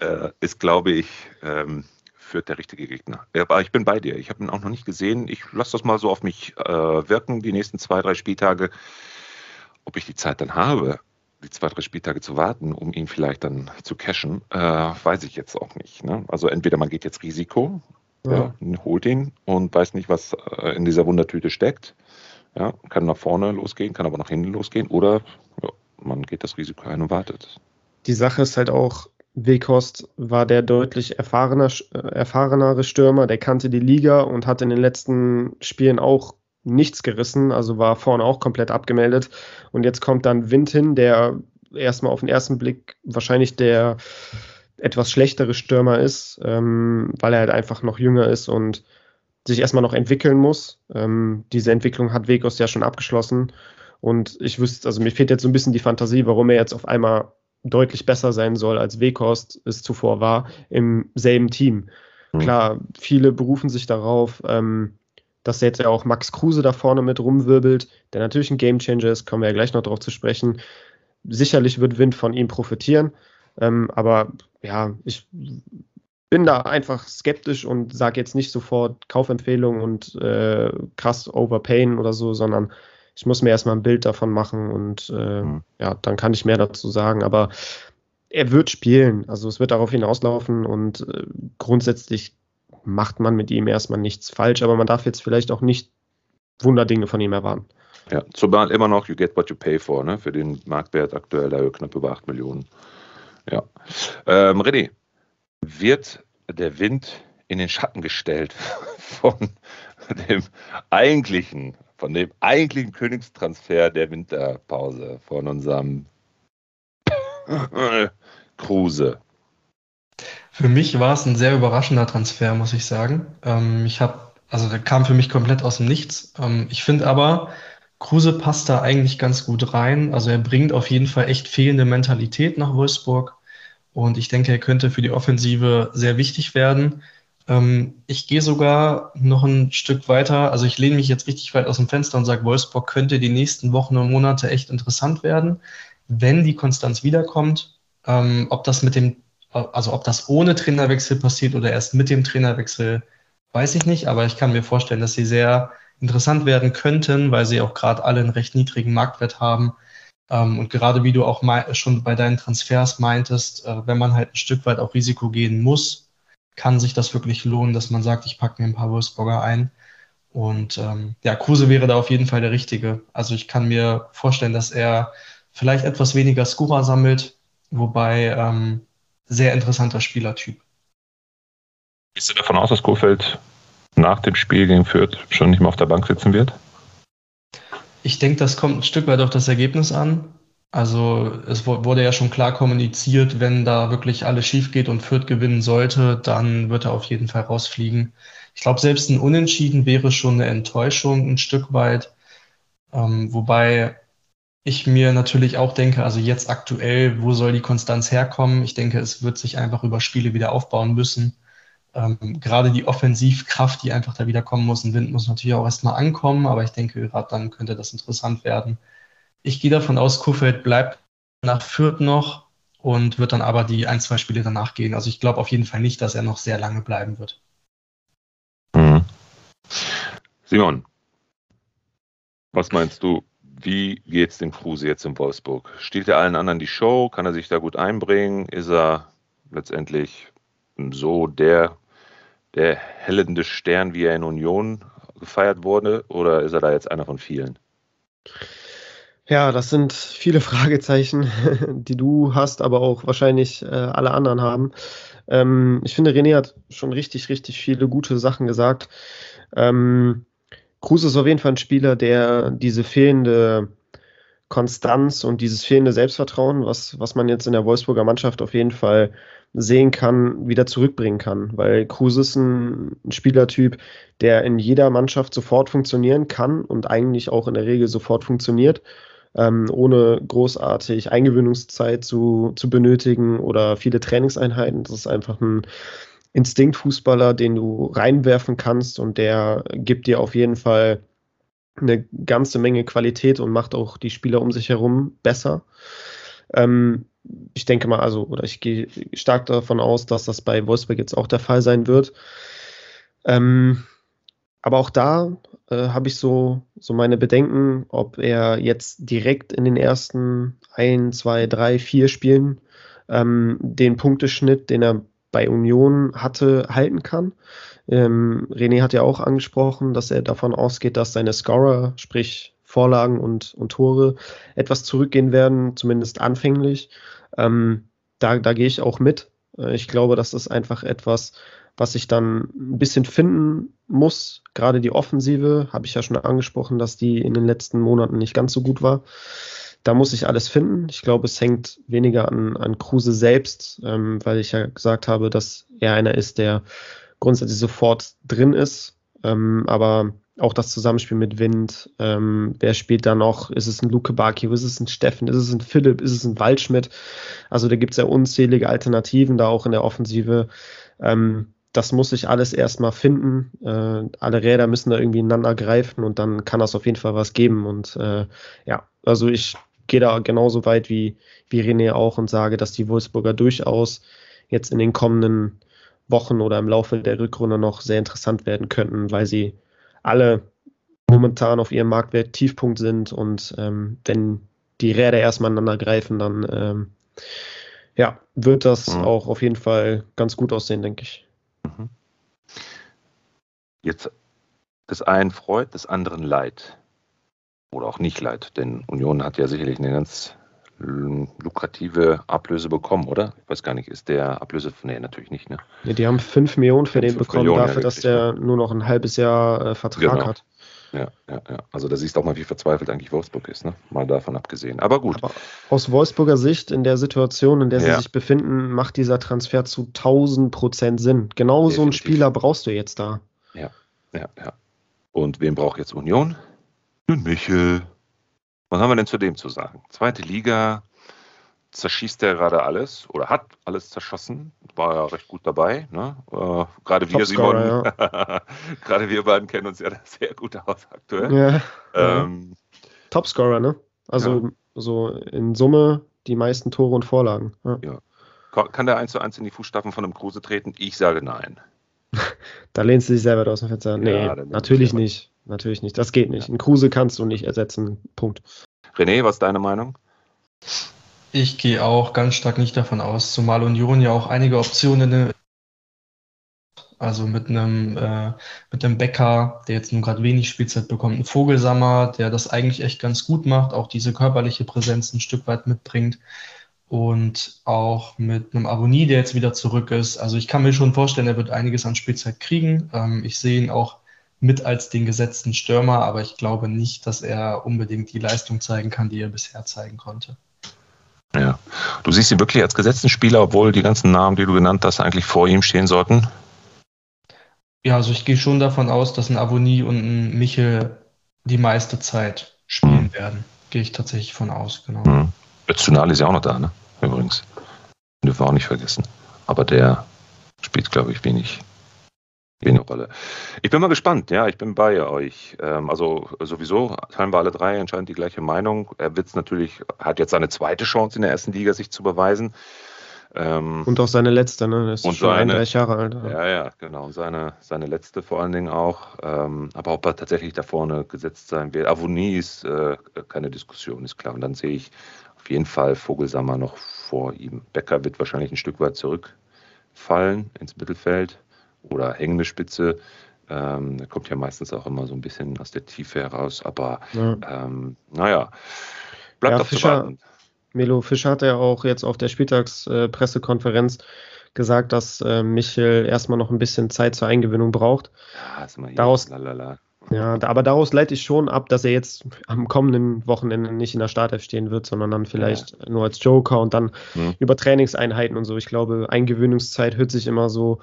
äh, ist, glaube ich, ähm, führt der richtige Gegner. Aber ich bin bei dir. Ich habe ihn auch noch nicht gesehen. Ich lasse das mal so auf mich äh, wirken, die nächsten zwei, drei Spieltage. Ob ich die Zeit dann habe, die zwei, drei Spieltage zu warten, um ihn vielleicht dann zu cashen, äh, weiß ich jetzt auch nicht. Ne? Also entweder man geht jetzt Risiko, ja. ja. holt ihn und weiß nicht, was äh, in dieser Wundertüte steckt. Ja, kann nach vorne losgehen, kann aber nach hinten losgehen oder man geht das Risiko ein und wartet. Die Sache ist halt auch, Wekost war der deutlich erfahrener, äh, erfahrenere Stürmer, der kannte die Liga und hat in den letzten Spielen auch nichts gerissen, also war vorne auch komplett abgemeldet. Und jetzt kommt dann Wind hin, der erstmal auf den ersten Blick wahrscheinlich der etwas schlechtere Stürmer ist, ähm, weil er halt einfach noch jünger ist und sich erstmal noch entwickeln muss. Ähm, diese Entwicklung hat Wegos ja schon abgeschlossen. Und ich wüsste, also mir fehlt jetzt so ein bisschen die Fantasie, warum er jetzt auf einmal deutlich besser sein soll, als Wekost es zuvor war, im selben Team. Mhm. Klar, viele berufen sich darauf, ähm, dass jetzt ja auch Max Kruse da vorne mit rumwirbelt, der natürlich ein Gamechanger ist, kommen wir ja gleich noch darauf zu sprechen. Sicherlich wird Wind von ihm profitieren. Ähm, aber ja, ich bin da einfach skeptisch und sage jetzt nicht sofort Kaufempfehlung und äh, krass overpayen oder so, sondern ich muss mir erstmal ein Bild davon machen und äh, mhm. ja, dann kann ich mehr dazu sagen. Aber er wird spielen, also es wird darauf hinauslaufen und äh, grundsätzlich macht man mit ihm erstmal nichts falsch, aber man darf jetzt vielleicht auch nicht Wunderdinge von ihm erwarten. Ja, zumal immer noch you get what you pay for, ne? Für den Marktwert aktuell da knapp über 8 Millionen. Ja. Ähm, René, wird der Wind in den Schatten gestellt von dem eigentlichen, von dem eigentlichen Königstransfer der Winterpause von unserem Kruse? Für mich war es ein sehr überraschender Transfer, muss ich sagen. Ähm, ich habe, also der kam für mich komplett aus dem Nichts. Ähm, ich finde aber, Kruse passt da eigentlich ganz gut rein. Also er bringt auf jeden Fall echt fehlende Mentalität nach Wolfsburg. Und ich denke, er könnte für die Offensive sehr wichtig werden. Ähm, ich gehe sogar noch ein Stück weiter. Also ich lehne mich jetzt richtig weit aus dem Fenster und sage, Wolfsburg könnte die nächsten Wochen und Monate echt interessant werden, wenn die Konstanz wiederkommt. Ähm, ob das mit dem, also ob das ohne Trainerwechsel passiert oder erst mit dem Trainerwechsel, weiß ich nicht. Aber ich kann mir vorstellen, dass sie sehr interessant werden könnten, weil sie auch gerade alle einen recht niedrigen Marktwert haben. Ähm, und gerade wie du auch schon bei deinen Transfers meintest, äh, wenn man halt ein Stück weit auch Risiko gehen muss, kann sich das wirklich lohnen, dass man sagt, ich packe mir ein paar Wolfsburger ein. Und ähm, ja, Kruse wäre da auf jeden Fall der Richtige. Also ich kann mir vorstellen, dass er vielleicht etwas weniger Skura sammelt, wobei ähm, sehr interessanter Spielertyp. Gehst du davon aus, dass Kofeld nach dem Spiel gegen Fürth schon nicht mehr auf der Bank sitzen wird? Ich denke, das kommt ein Stück weit auf das Ergebnis an. Also es wurde ja schon klar kommuniziert, wenn da wirklich alles schief geht und Fürth gewinnen sollte, dann wird er auf jeden Fall rausfliegen. Ich glaube, selbst ein Unentschieden wäre schon eine Enttäuschung ein Stück weit. Ähm, wobei ich mir natürlich auch denke, also jetzt aktuell, wo soll die Konstanz herkommen? Ich denke, es wird sich einfach über Spiele wieder aufbauen müssen. Ähm, gerade die Offensivkraft, die einfach da wieder kommen muss. Ein Wind muss natürlich auch erstmal ankommen, aber ich denke, gerade dann könnte das interessant werden. Ich gehe davon aus, Kurfeld bleibt nach Fürth noch und wird dann aber die ein, zwei Spiele danach gehen. Also ich glaube auf jeden Fall nicht, dass er noch sehr lange bleiben wird. Mhm. Simon, was meinst du? Wie geht's dem Kruse jetzt in Wolfsburg? Steht er allen anderen die Show? Kann er sich da gut einbringen? Ist er letztendlich so der, der hellende Stern, wie er in Union gefeiert wurde? Oder ist er da jetzt einer von vielen? Ja, das sind viele Fragezeichen, die du hast, aber auch wahrscheinlich äh, alle anderen haben. Ähm, ich finde, René hat schon richtig, richtig viele gute Sachen gesagt. Ähm, Kruse ist auf jeden Fall ein Spieler, der diese fehlende Konstanz und dieses fehlende Selbstvertrauen, was, was man jetzt in der Wolfsburger Mannschaft auf jeden Fall sehen kann, wieder zurückbringen kann. Weil Kruse ist ein, ein Spielertyp, der in jeder Mannschaft sofort funktionieren kann und eigentlich auch in der Regel sofort funktioniert, ähm, ohne großartig Eingewöhnungszeit zu, zu benötigen oder viele Trainingseinheiten. Das ist einfach ein Instinktfußballer, den du reinwerfen kannst und der gibt dir auf jeden Fall eine ganze Menge Qualität und macht auch die Spieler um sich herum besser. Ähm, ich denke mal, also, oder ich gehe stark davon aus, dass das bei Wolfsburg jetzt auch der Fall sein wird. Ähm, aber auch da äh, habe ich so, so meine Bedenken, ob er jetzt direkt in den ersten ein, zwei, drei, vier Spielen ähm, den Punkteschnitt, den er bei Union hatte, halten kann. Ähm, René hat ja auch angesprochen, dass er davon ausgeht, dass seine Scorer, sprich Vorlagen und, und Tore, etwas zurückgehen werden, zumindest anfänglich. Ähm, da, da gehe ich auch mit. Äh, ich glaube, das ist einfach etwas, was ich dann ein bisschen finden muss. Gerade die Offensive, habe ich ja schon angesprochen, dass die in den letzten Monaten nicht ganz so gut war. Da muss ich alles finden. Ich glaube, es hängt weniger an, an Kruse selbst, ähm, weil ich ja gesagt habe, dass er einer ist, der grundsätzlich sofort drin ist. Ähm, aber auch das Zusammenspiel mit Wind, ähm, wer spielt da noch? Ist es ein Luke Bakio, ist es ein Steffen, ist es ein Philipp, ist es ein Waldschmidt? Also da gibt es ja unzählige Alternativen da auch in der Offensive. Ähm, das muss sich alles erstmal finden. Äh, alle Räder müssen da irgendwie ineinander greifen und dann kann das auf jeden Fall was geben. Und äh, ja, also ich gehe da genauso weit wie, wie René auch und sage, dass die Wolfsburger durchaus jetzt in den kommenden Wochen oder im Laufe der Rückrunde noch sehr interessant werden könnten, weil sie alle momentan auf ihrem Marktwert Tiefpunkt sind und ähm, wenn die Räder erstmal aneinander greifen, dann ähm, ja, wird das mhm. auch auf jeden Fall ganz gut aussehen, denke ich. Mhm. Jetzt des einen freut, des anderen leid oder auch nicht leid, denn Union hat ja sicherlich eine ganz lukrative Ablöse bekommen, oder? Ich weiß gar nicht, ist der Ablöse, nee, natürlich nicht, ne? Ja, die haben 5 Millionen für den bekommen, Millionen, dafür, ja, dass der nur noch ein halbes Jahr äh, Vertrag genau. hat. Ja, ja, ja. Also da siehst du auch mal, wie verzweifelt eigentlich Wolfsburg ist, ne? Mal davon abgesehen. Aber gut. Aber aus Wolfsburger Sicht, in der Situation, in der sie ja. sich befinden, macht dieser Transfer zu 1000 Prozent Sinn. Genau Definitiv. so einen Spieler brauchst du jetzt da. Ja, ja, ja. Und wen braucht jetzt Union? Nun Michel. Was haben wir denn zu dem zu sagen? Zweite Liga, zerschießt er gerade alles oder hat alles zerschossen. War ja recht gut dabei. Ne? Äh, gerade wir, Simon, ja. gerade wir beiden kennen uns ja sehr gut aus aktuell. Ja, ähm, Topscorer, ne? Also ja. so in Summe die meisten Tore und Vorlagen. Ja. Kann der eins zu eins in die Fußstapfen von einem Kruse treten? Ich sage nein. da lehnst du dich selber aus dem Fenster. Nee, natürlich nicht. Natürlich nicht. Das geht nicht. Ein Kruse kannst du nicht ersetzen. Punkt. René, was ist deine Meinung? Ich gehe auch ganz stark nicht davon aus, zumal Union ja auch einige Optionen also mit einem, äh, mit einem Becker, der jetzt nun gerade wenig Spielzeit bekommt, ein Vogelsammer, der das eigentlich echt ganz gut macht, auch diese körperliche Präsenz ein Stück weit mitbringt. Und auch mit einem Avonie, der jetzt wieder zurück ist. Also ich kann mir schon vorstellen, er wird einiges an Spielzeit kriegen. Ähm, ich sehe ihn auch mit als den gesetzten Stürmer, aber ich glaube nicht, dass er unbedingt die Leistung zeigen kann, die er bisher zeigen konnte. Ja. Du siehst ihn wirklich als gesetzten Spieler, obwohl die ganzen Namen, die du genannt hast, eigentlich vor ihm stehen sollten? Ja, also ich gehe schon davon aus, dass ein Avonie und ein Michel die meiste Zeit spielen mhm. werden. Gehe ich tatsächlich von aus, genau. Mhm. Öztunali ist ja auch noch da, ne? Übrigens. Dürfen wir auch nicht vergessen. Aber der spielt, glaube ich, wenig eine Rolle. Ich bin mal gespannt, ja, ich bin bei euch. Ähm, also sowieso teilen wir alle drei anscheinend die gleiche Meinung. Er wird natürlich, hat jetzt seine zweite Chance in der ersten Liga, sich zu beweisen. Ähm, und auch seine letzte, ne? Er ist und schon seine, 31 Jahre alt. Ja, ja, genau. Seine, seine letzte vor allen Dingen auch. Ähm, aber ob er tatsächlich da vorne gesetzt sein wird. Avonie ist äh, keine Diskussion, ist klar. Und dann sehe ich auf jeden Fall Vogelsammer noch vor ihm. Becker wird wahrscheinlich ein Stück weit zurückfallen ins Mittelfeld oder hängende Spitze. Ähm, kommt ja meistens auch immer so ein bisschen aus der Tiefe heraus. Aber ja. ähm, naja, bleibt ja, Fischer, Melo Fischer hat ja auch jetzt auf der Spieltagspressekonferenz äh, gesagt, dass äh, Michel erstmal noch ein bisschen Zeit zur Eingewöhnung braucht. Ja, ist mal hier. Daraus, lalala. Ja, aber daraus leite ich schon ab, dass er jetzt am kommenden Wochenende nicht in der Startelf stehen wird, sondern dann vielleicht ja. nur als Joker und dann hm. über Trainingseinheiten und so. Ich glaube, Eingewöhnungszeit hört sich immer so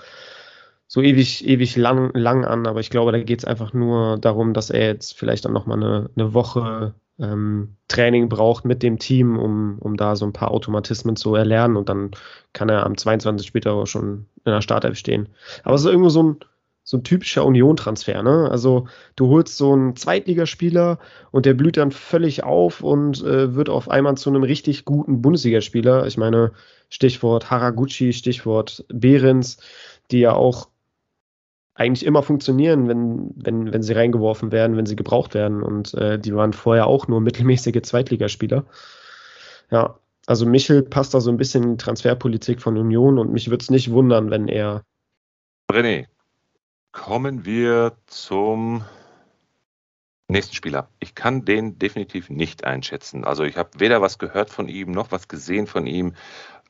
so ewig, ewig lang, lang an, aber ich glaube, da geht es einfach nur darum, dass er jetzt vielleicht dann nochmal eine, eine Woche ähm, Training braucht mit dem Team, um, um da so ein paar Automatismen zu erlernen und dann kann er am 22. später auch schon in der Startelf stehen. Aber es ist irgendwo so ein, so ein typischer Union-Transfer, ne? Also du holst so einen Zweitligaspieler und der blüht dann völlig auf und äh, wird auf einmal zu einem richtig guten Bundesligaspieler. Ich meine, Stichwort Haraguchi, Stichwort Behrens, die ja auch eigentlich immer funktionieren, wenn, wenn, wenn sie reingeworfen werden, wenn sie gebraucht werden. Und äh, die waren vorher auch nur mittelmäßige Zweitligaspieler. Ja, also Michel passt da so ein bisschen in die Transferpolitik von Union und mich würde es nicht wundern, wenn er. René, kommen wir zum nächsten Spieler. Ich kann den definitiv nicht einschätzen. Also ich habe weder was gehört von ihm noch was gesehen von ihm.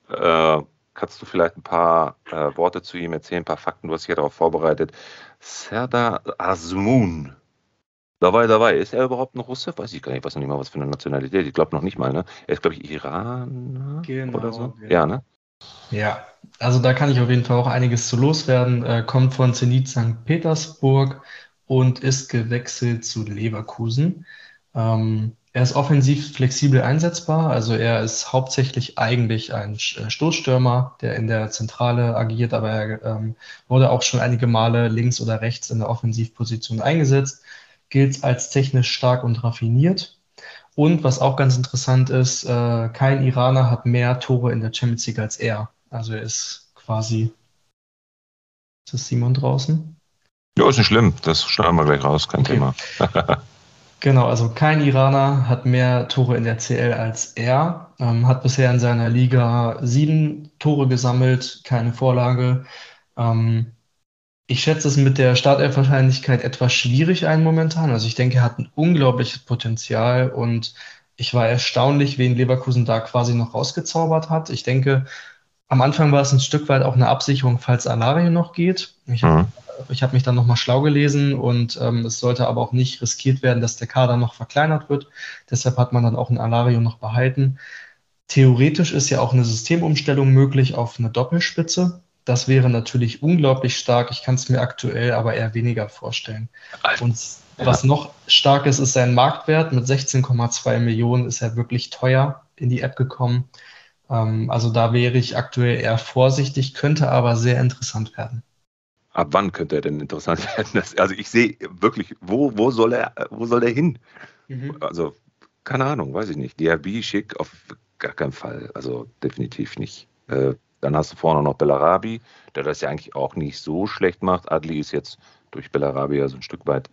Äh, Kannst du vielleicht ein paar äh, Worte zu ihm erzählen, ein paar Fakten? Du hast dich ja darauf vorbereitet. Serdar Azmoun. Dabei, dabei. Ist er überhaupt ein Russe? Weiß ich gar nicht. Ich weiß noch nicht mal, was für eine Nationalität. Ich glaube noch nicht mal, ne? Er ist, glaube ich, Iraner genau, oder so. Ja. ja, ne? Ja, also da kann ich auf jeden Fall auch einiges zu loswerden. Er kommt von Zenit St. Petersburg und ist gewechselt zu Leverkusen. Ähm, er ist offensiv flexibel einsetzbar, also er ist hauptsächlich eigentlich ein äh, Stoßstürmer, der in der Zentrale agiert, aber er ähm, wurde auch schon einige Male links oder rechts in der Offensivposition eingesetzt, gilt als technisch stark und raffiniert. Und was auch ganz interessant ist, äh, kein Iraner hat mehr Tore in der Champions League als er. Also er ist quasi. Ist das Simon draußen? Ja, ist nicht schlimm. Das schneiden wir gleich raus, kein okay. Thema. Genau, also kein Iraner hat mehr Tore in der CL als er, ähm, hat bisher in seiner Liga sieben Tore gesammelt, keine Vorlage. Ähm, ich schätze es mit der Startelf-Wahrscheinlichkeit etwas schwierig ein momentan. Also ich denke, er hat ein unglaubliches Potenzial und ich war erstaunlich, wen Leverkusen da quasi noch rausgezaubert hat. Ich denke, am Anfang war es ein Stück weit auch eine Absicherung, falls Alario noch geht. Ich habe mhm ich habe mich dann nochmal schlau gelesen und ähm, es sollte aber auch nicht riskiert werden, dass der Kader noch verkleinert wird. Deshalb hat man dann auch ein Alario noch behalten. Theoretisch ist ja auch eine Systemumstellung möglich auf eine Doppelspitze. Das wäre natürlich unglaublich stark. Ich kann es mir aktuell aber eher weniger vorstellen. Und was noch stark ist, ist sein Marktwert. Mit 16,2 Millionen ist er wirklich teuer in die App gekommen. Ähm, also da wäre ich aktuell eher vorsichtig, könnte aber sehr interessant werden ab wann könnte er denn interessant werden? Das, also ich sehe wirklich, wo, wo soll er, wo soll er hin? Mhm. Also, keine Ahnung, weiß ich nicht. Diaby schick auf gar keinen Fall. Also definitiv nicht. Äh, dann hast du vorne noch Bellarabi, der das ja eigentlich auch nicht so schlecht macht. Adli ist jetzt durch Bellarabi ja so ein Stück weit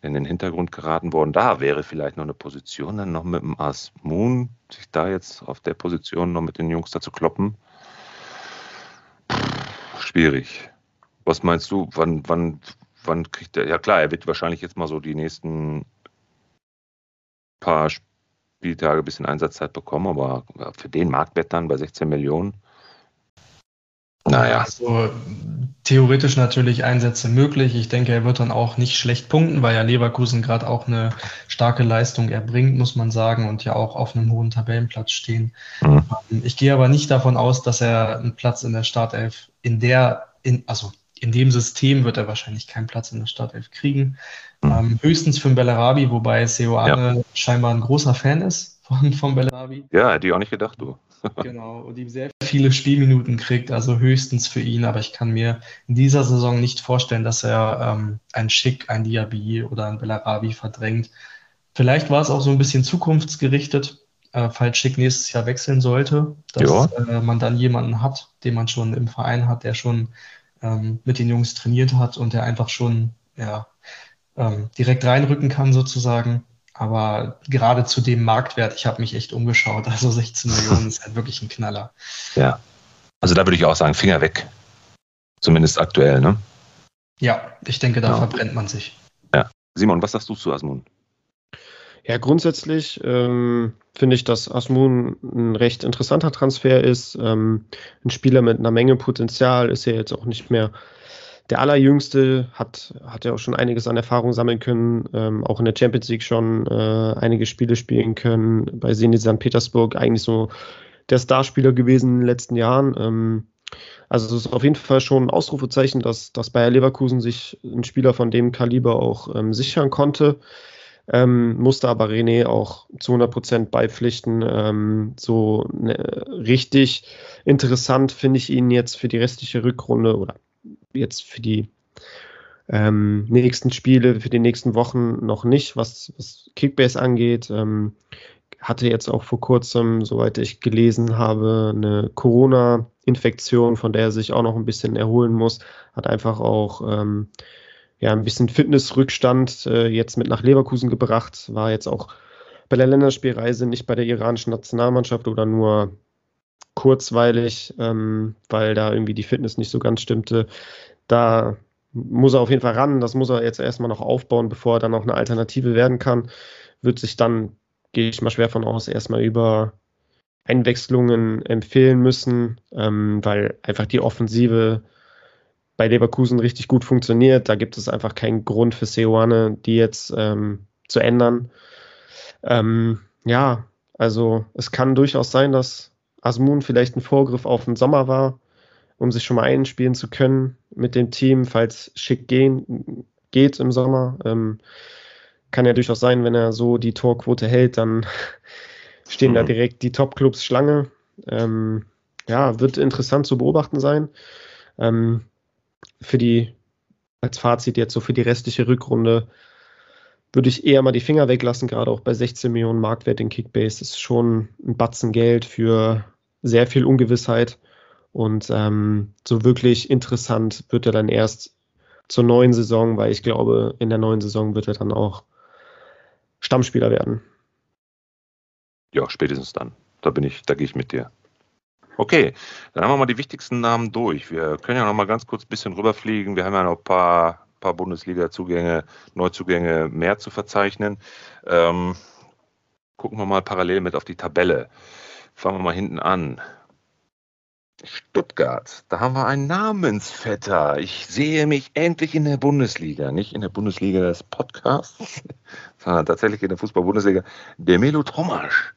in den Hintergrund geraten worden. Da wäre vielleicht noch eine Position, dann noch mit dem Asmun, sich da jetzt auf der Position noch mit den Jungs da zu kloppen. schwierig. Was meinst du, wann, wann, wann kriegt er? Ja klar, er wird wahrscheinlich jetzt mal so die nächsten paar Spieltage ein bisschen Einsatzzeit bekommen, aber für den Marktwert dann bei 16 Millionen. Naja. Also, theoretisch natürlich Einsätze möglich. Ich denke, er wird dann auch nicht schlecht punkten, weil ja Leverkusen gerade auch eine starke Leistung erbringt, muss man sagen, und ja auch auf einem hohen Tabellenplatz stehen. Mhm. Ich gehe aber nicht davon aus, dass er einen Platz in der Startelf in der, in, also in dem System wird er wahrscheinlich keinen Platz in der Startelf kriegen. Mhm. Ähm, höchstens für den Bellarabi, wobei Seoane ja. scheinbar ein großer Fan ist von, von Bellarabi. Ja, hätte ich auch nicht gedacht, du. genau, und ihm sehr viele Spielminuten kriegt, also höchstens für ihn, aber ich kann mir in dieser Saison nicht vorstellen, dass er ähm, ein Schick, ein Diaby oder ein Bellarabi verdrängt. Vielleicht war es auch so ein bisschen zukunftsgerichtet, äh, falls Schick nächstes Jahr wechseln sollte, dass äh, man dann jemanden hat, den man schon im Verein hat, der schon ähm, mit den Jungs trainiert hat und der einfach schon ja, ähm, direkt reinrücken kann sozusagen. Aber gerade zu dem Marktwert, ich habe mich echt umgeschaut, also 16 Millionen ist halt wirklich ein Knaller. Ja, also da würde ich auch sagen, Finger weg. Zumindest aktuell, ne? Ja, ich denke, da ja. verbrennt man sich. Ja. Simon, was sagst du zu Asmun? Ja, grundsätzlich ähm, finde ich, dass Asmun ein recht interessanter Transfer ist. Ähm, ein Spieler mit einer Menge Potenzial ist ja jetzt auch nicht mehr der allerjüngste, hat, hat ja auch schon einiges an Erfahrung sammeln können, ähm, auch in der Champions League schon äh, einige Spiele spielen können. Bei Zenit St. Petersburg eigentlich so der Starspieler gewesen in den letzten Jahren. Ähm, also es ist auf jeden Fall schon ein Ausrufezeichen, dass, dass Bayer Leverkusen sich einen Spieler von dem Kaliber auch ähm, sichern konnte. Ähm, musste aber René auch zu 100% beipflichten. Ähm, so ne, richtig interessant finde ich ihn jetzt für die restliche Rückrunde oder jetzt für die ähm, nächsten Spiele, für die nächsten Wochen noch nicht, was, was Kickbase angeht. Ähm, hatte jetzt auch vor kurzem, soweit ich gelesen habe, eine Corona-Infektion, von der er sich auch noch ein bisschen erholen muss. Hat einfach auch ähm, ja, ein bisschen Fitnessrückstand äh, jetzt mit nach Leverkusen gebracht. War jetzt auch bei der Länderspielreise nicht bei der iranischen Nationalmannschaft oder nur kurzweilig, ähm, weil da irgendwie die Fitness nicht so ganz stimmte. Da muss er auf jeden Fall ran. Das muss er jetzt erstmal noch aufbauen, bevor er dann auch eine Alternative werden kann. Wird sich dann, gehe ich mal schwer von aus, erstmal über Einwechslungen empfehlen müssen, ähm, weil einfach die Offensive bei Leverkusen richtig gut funktioniert. Da gibt es einfach keinen Grund für Seoane, die jetzt ähm, zu ändern. Ähm, ja, also es kann durchaus sein, dass Asmun vielleicht ein Vorgriff auf den Sommer war, um sich schon mal einspielen zu können mit dem Team, falls Schick gehen, geht im Sommer. Ähm, kann ja durchaus sein, wenn er so die Torquote hält, dann stehen mhm. da direkt die Top-Clubs Schlange. Ähm, ja, wird interessant zu beobachten sein. Ähm, für die, als Fazit jetzt so für die restliche Rückrunde, würde ich eher mal die Finger weglassen, gerade auch bei 16 Millionen Marktwert in Kickbase. Das ist schon ein Batzen Geld für sehr viel Ungewissheit. Und ähm, so wirklich interessant wird er dann erst zur neuen Saison, weil ich glaube, in der neuen Saison wird er dann auch Stammspieler werden. Ja, spätestens dann. Da bin ich, da gehe ich mit dir. Okay, dann haben wir mal die wichtigsten Namen durch. Wir können ja noch mal ganz kurz ein bisschen rüberfliegen. Wir haben ja noch ein paar, paar Bundesliga-Zugänge, Neuzugänge mehr zu verzeichnen. Ähm, gucken wir mal parallel mit auf die Tabelle. Fangen wir mal hinten an. Stuttgart, da haben wir einen Namensvetter. Ich sehe mich endlich in der Bundesliga, nicht in der Bundesliga des Podcasts, sondern tatsächlich in der Fußball-Bundesliga. Der Melo Tomasch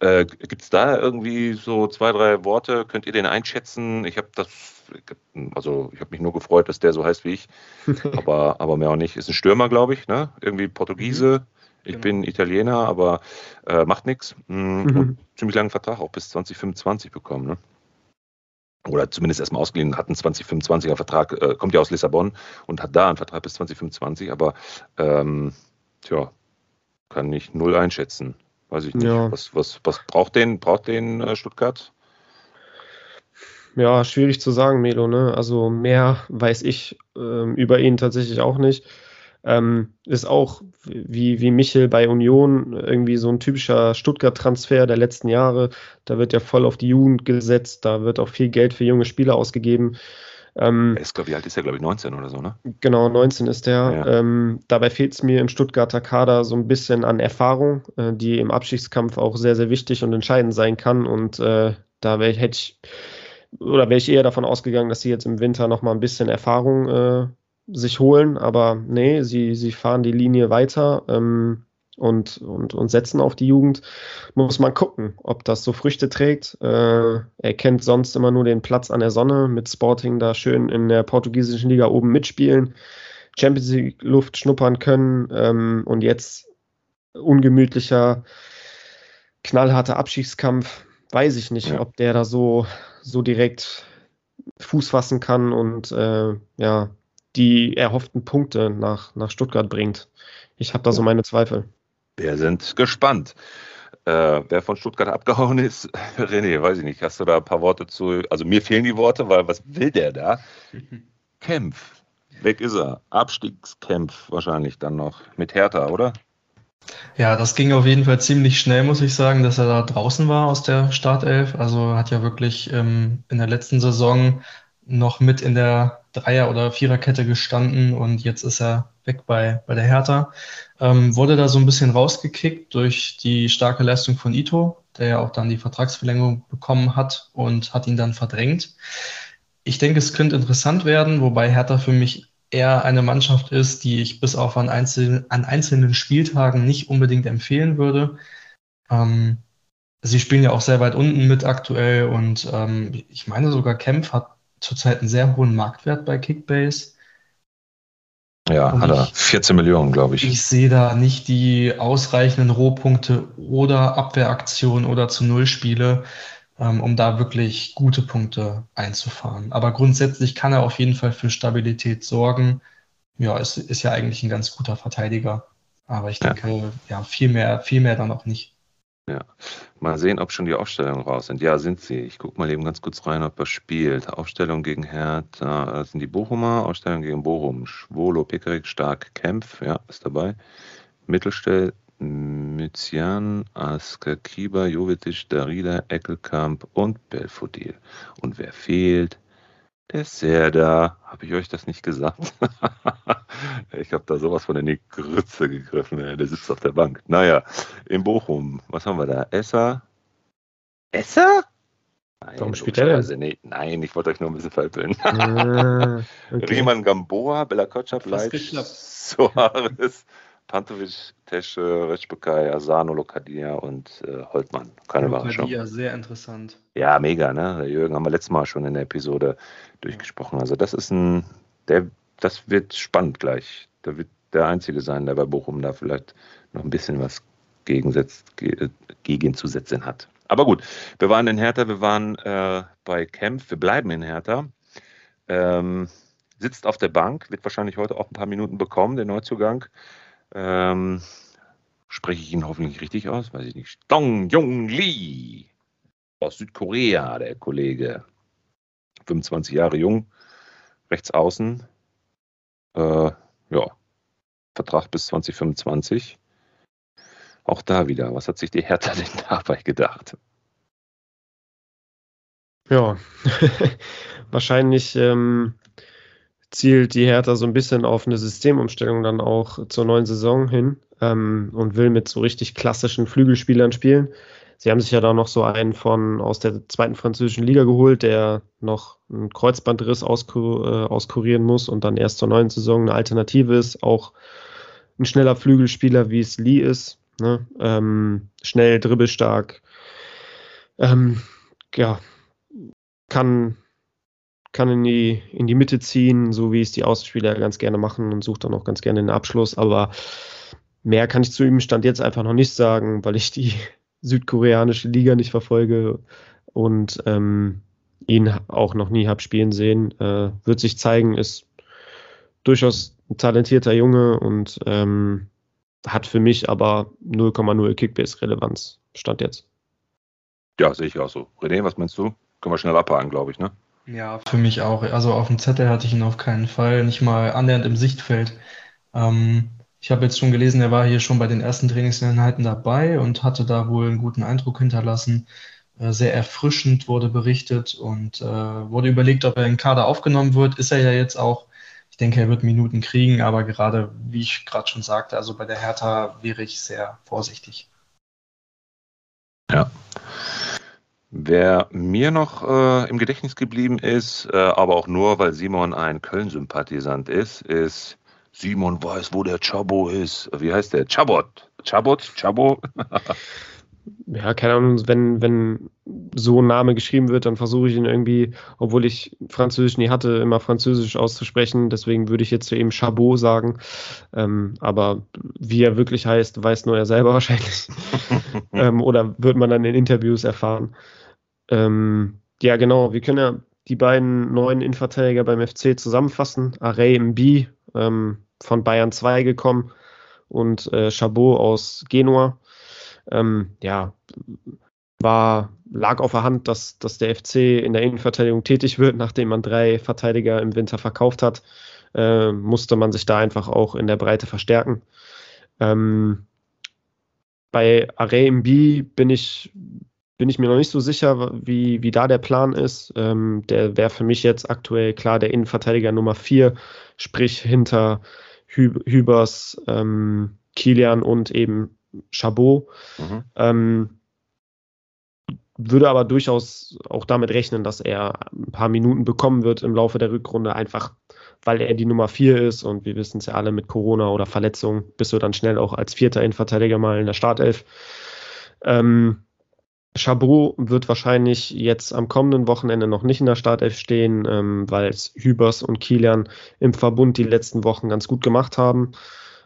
äh, Gibt es da irgendwie so zwei, drei Worte? Könnt ihr den einschätzen? Ich habe das, also ich habe mich nur gefreut, dass der so heißt wie ich, aber, aber mehr auch nicht. Ist ein Stürmer, glaube ich, ne? Irgendwie Portugiese. Mhm. Ich genau. bin Italiener, aber äh, macht nichts. Mm, mhm. Ziemlich langen Vertrag, auch bis 2025 bekommen. Ne? Oder zumindest erstmal ausgeliehen, hat einen 2025er Vertrag, äh, kommt ja aus Lissabon und hat da einen Vertrag bis 2025, aber ähm, tja, kann ich null einschätzen. Weiß ich nicht. Ja. Was, was, was braucht den, braucht den äh, Stuttgart? Ja, schwierig zu sagen, Melo. Ne? Also mehr weiß ich ähm, über ihn tatsächlich auch nicht. Ähm, ist auch wie, wie Michel bei Union irgendwie so ein typischer Stuttgart-Transfer der letzten Jahre. Da wird ja voll auf die Jugend gesetzt, da wird auch viel Geld für junge Spieler ausgegeben. Ähm, ist, wie alt ist er, glaube ich, 19 oder so, ne? Genau, 19 ist der. Ja. Ähm, dabei fehlt es mir im Stuttgarter Kader so ein bisschen an Erfahrung, äh, die im Abschiedskampf auch sehr, sehr wichtig und entscheidend sein kann. Und äh, da wär, hätte ich, oder wäre ich eher davon ausgegangen, dass sie jetzt im Winter nochmal ein bisschen Erfahrung äh, sich holen. Aber nee, sie, sie fahren die Linie weiter. Ähm, und, und, und setzen auf die Jugend, muss man gucken, ob das so Früchte trägt. Äh, er kennt sonst immer nur den Platz an der Sonne, mit Sporting da schön in der portugiesischen Liga oben mitspielen, Champions League Luft schnuppern können ähm, und jetzt ungemütlicher knallharter Abschiedskampf, weiß ich nicht, ja. ob der da so, so direkt Fuß fassen kann und äh, ja, die erhofften Punkte nach, nach Stuttgart bringt. Ich habe da so meine Zweifel. Wir sind gespannt. Äh, wer von Stuttgart abgehauen ist, René, weiß ich nicht. Hast du da ein paar Worte zu? Also mir fehlen die Worte, weil was will der da? Kämpf. Weg ist er. Abstiegskämpf wahrscheinlich dann noch mit Hertha, oder? Ja, das ging auf jeden Fall ziemlich schnell, muss ich sagen, dass er da draußen war aus der Startelf. Also hat ja wirklich ähm, in der letzten Saison noch mit in der Dreier- oder Viererkette gestanden und jetzt ist er weg bei, bei der Hertha. Ähm, wurde da so ein bisschen rausgekickt durch die starke Leistung von Ito, der ja auch dann die Vertragsverlängerung bekommen hat und hat ihn dann verdrängt. Ich denke, es könnte interessant werden, wobei Hertha für mich eher eine Mannschaft ist, die ich bis auf an, einzelnen, an einzelnen Spieltagen nicht unbedingt empfehlen würde. Ähm, sie spielen ja auch sehr weit unten mit aktuell und ähm, ich meine sogar Kempf hat zurzeit einen sehr hohen Marktwert bei Kickbase. Ja, und hat er 14 Millionen, glaube ich. Ich sehe da nicht die ausreichenden Rohpunkte oder Abwehraktionen oder zu Null Spiele, ähm, um da wirklich gute Punkte einzufahren. Aber grundsätzlich kann er auf jeden Fall für Stabilität sorgen. Ja, ist, ist ja eigentlich ein ganz guter Verteidiger. Aber ich denke, ja, ja viel mehr, viel mehr dann auch nicht. Ja. Mal sehen, ob schon die Aufstellungen raus sind. Ja, sind sie. Ich gucke mal eben ganz kurz rein, ob er spielt. Aufstellung gegen Hertha, das sind die Bochumer. Aufstellung gegen Bochum. Schwolo, Pickerick, Stark, Kempf, ja, ist dabei. Mittelstell, Myzian, Asker, Kiba, Jovetic, Darida, Eckelkamp und Belfodil. Und wer fehlt? Der Serda. Habe ich euch das nicht gesagt? ich habe da sowas von in die Grütze gegriffen. Der sitzt auf der Bank. Naja, in Bochum. Was haben wir da? Esser? Esser? Nein, Warum spielt er denn? Nee, nein, ich wollte euch nur ein bisschen verpeln. Ah, okay. Riemann Gamboa, Bella Kotschap, Leitsch, Soares, Pantovic, Tesche, Recbekai, Asano, Lokadia und äh, Holtmann. Keine Überraschung. Lokadia, sehr interessant. Ja, mega, ne? Der Jürgen haben wir letztes Mal schon in der Episode durchgesprochen. Also das ist ein, der, das wird spannend gleich. Da wird der Einzige sein, der bei Bochum da vielleicht noch ein bisschen was gegensetzt, gegenzusetzen hat. Aber gut, wir waren in Hertha, wir waren äh, bei Kempf, wir bleiben in Hertha. Ähm, sitzt auf der Bank, wird wahrscheinlich heute auch ein paar Minuten bekommen, der Neuzugang. Ähm, spreche ich ihn hoffentlich richtig aus? Weiß ich nicht. Dong Jung Lee aus Südkorea, der Kollege. 25 Jahre jung, rechts außen. Äh, ja, Vertrag bis 2025. Auch da wieder, was hat sich die Hertha denn dabei gedacht? Ja, wahrscheinlich ähm, zielt die Hertha so ein bisschen auf eine Systemumstellung dann auch zur neuen Saison hin ähm, und will mit so richtig klassischen Flügelspielern spielen. Sie haben sich ja da noch so einen von aus der zweiten französischen Liga geholt, der noch einen Kreuzbandriss auskur äh, auskurieren muss und dann erst zur neuen Saison eine Alternative ist. Auch ein schneller Flügelspieler, wie es Lee ist. Ne? Ähm, schnell, dribbelstark. Ähm, ja, kann kann in die, in die Mitte ziehen, so wie es die Außenspieler ganz gerne machen und sucht dann auch ganz gerne den Abschluss. Aber mehr kann ich zu ihm Stand jetzt einfach noch nicht sagen, weil ich die südkoreanische Liga nicht verfolge und ähm, ihn auch noch nie habe spielen sehen. Äh, wird sich zeigen, ist durchaus ein talentierter Junge und ähm, hat für mich aber 0,0 Kickbase-Relevanz. Stand jetzt. Ja, sehe ich auch so. René, was meinst du? Können wir schnell abhaken, glaube ich, ne? Ja, für mich auch. Also auf dem Zettel hatte ich ihn auf keinen Fall, nicht mal annähernd im Sichtfeld. Ähm, ich habe jetzt schon gelesen, er war hier schon bei den ersten Trainingseinheiten dabei und hatte da wohl einen guten Eindruck hinterlassen. Äh, sehr erfrischend wurde berichtet und äh, wurde überlegt, ob er in den Kader aufgenommen wird. Ist er ja jetzt auch. Ich denke, er wird Minuten kriegen, aber gerade, wie ich gerade schon sagte, also bei der Hertha wäre ich sehr vorsichtig. Ja. Wer mir noch äh, im Gedächtnis geblieben ist, äh, aber auch nur, weil Simon ein Köln-Sympathisant ist, ist Simon weiß, wo der Chabo ist. Wie heißt der? Chabot. Chabot? Chabo? ja, keine Ahnung, wenn, wenn so ein Name geschrieben wird, dann versuche ich ihn irgendwie, obwohl ich Französisch nie hatte, immer Französisch auszusprechen. Deswegen würde ich jetzt zu ihm Chabot sagen. Ähm, aber wie er wirklich heißt, weiß nur er selber wahrscheinlich. ähm, oder wird man dann in Interviews erfahren. Ähm, ja, genau. Wir können ja die beiden neuen Innenverteidiger beim FC zusammenfassen. Array Mb ähm, von Bayern 2 gekommen und äh, Chabot aus Genua. Ähm, ja, war, lag auf der Hand, dass, dass der FC in der Innenverteidigung tätig wird, nachdem man drei Verteidiger im Winter verkauft hat. Äh, musste man sich da einfach auch in der Breite verstärken. Ähm, bei Array MB bin ich, bin ich mir noch nicht so sicher, wie, wie da der Plan ist. Ähm, der wäre für mich jetzt aktuell klar der Innenverteidiger Nummer 4, sprich hinter Hü Hübers, ähm, Kilian und eben Chabot. Mhm. Ähm, würde aber durchaus auch damit rechnen, dass er ein paar Minuten bekommen wird im Laufe der Rückrunde, einfach weil er die Nummer 4 ist und wir wissen es ja alle mit Corona oder Verletzung, bist du dann schnell auch als vierter Innenverteidiger mal in der Startelf. Ähm, Chabot wird wahrscheinlich jetzt am kommenden Wochenende noch nicht in der Startelf stehen, ähm, weil es Hübers und Kilian im Verbund die letzten Wochen ganz gut gemacht haben.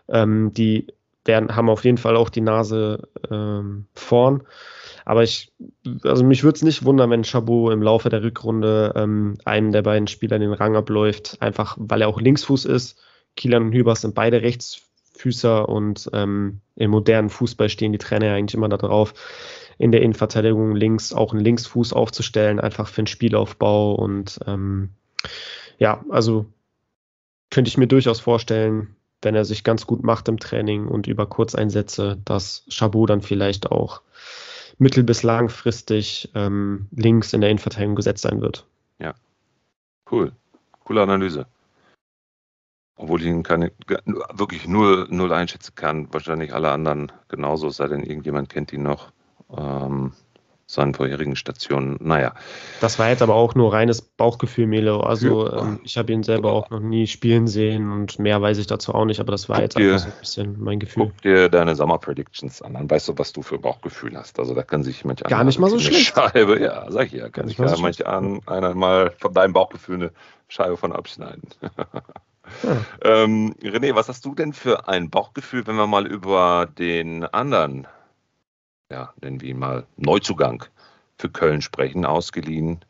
Ähm, die werden, haben auf jeden Fall auch die Nase ähm, vorn. Aber ich, also mich würde es nicht wundern, wenn Chabot im Laufe der Rückrunde ähm, einem der beiden Spieler den Rang abläuft, einfach weil er auch Linksfuß ist. Kielan und Hübers sind beide Rechtsfüßer und ähm, im modernen Fußball stehen die Trainer ja eigentlich immer darauf, in der Innenverteidigung links auch einen Linksfuß aufzustellen, einfach für den Spielaufbau und ähm, ja, also könnte ich mir durchaus vorstellen, wenn er sich ganz gut macht im Training und über Kurzeinsätze, dass Chabot dann vielleicht auch mittel- bis langfristig ähm, links in der Innenverteidigung gesetzt sein wird. Ja, cool. Coole Analyse. Obwohl ich ihn keine, wirklich null, null einschätzen kann. Wahrscheinlich alle anderen genauso, sei denn irgendjemand kennt ihn noch. Ähm, seinen vorherigen Stationen. Naja. Das war jetzt aber auch nur reines Bauchgefühl, Melo. Also ja. ähm, ich habe ihn selber auch noch nie spielen sehen und mehr weiß ich dazu auch nicht, aber das war guck jetzt dir, einfach so ein bisschen mein Gefühl. Guck dir deine Summer Predictions an, dann weißt du, was du für Bauchgefühl hast. Also da kann sich manch Gar nicht mal so schlecht. Scheibe, ja, sag ich ja, kann sich ja manch an, einer mal von deinem Bauchgefühl eine Scheibe von abschneiden. Ja. ähm, René, was hast du denn für ein Bauchgefühl, wenn wir mal über den anderen ja, nennen wir ihn mal Neuzugang für Köln sprechen, ausgeliehen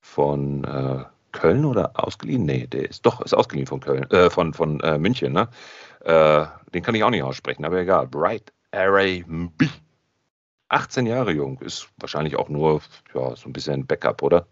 von äh, Köln oder ausgeliehen? Nee, der ist doch, ist ausgeliehen von Köln, äh, von, von äh, München, ne? Äh, den kann ich auch nicht aussprechen, aber egal. Bright Array B. 18 Jahre jung, ist wahrscheinlich auch nur ja, so ein bisschen Backup, oder?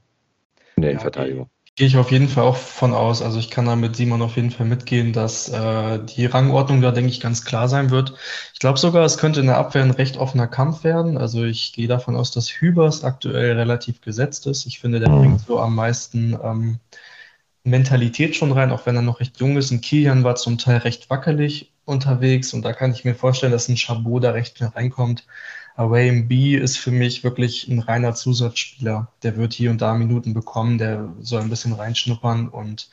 In der ja, Innenverteidigung. Gehe ich auf jeden Fall auch von aus. Also ich kann da mit Simon auf jeden Fall mitgehen, dass äh, die Rangordnung da, denke ich, ganz klar sein wird. Ich glaube sogar, es könnte in der Abwehr ein recht offener Kampf werden. Also ich gehe davon aus, dass Hübers aktuell relativ gesetzt ist. Ich finde, der mhm. bringt so am meisten ähm, Mentalität schon rein, auch wenn er noch recht jung ist. Und Kilian war zum Teil recht wackelig unterwegs und da kann ich mir vorstellen, dass ein Chabot da recht schnell reinkommt. Away B ist für mich wirklich ein reiner Zusatzspieler. Der wird hier und da Minuten bekommen, der soll ein bisschen reinschnuppern und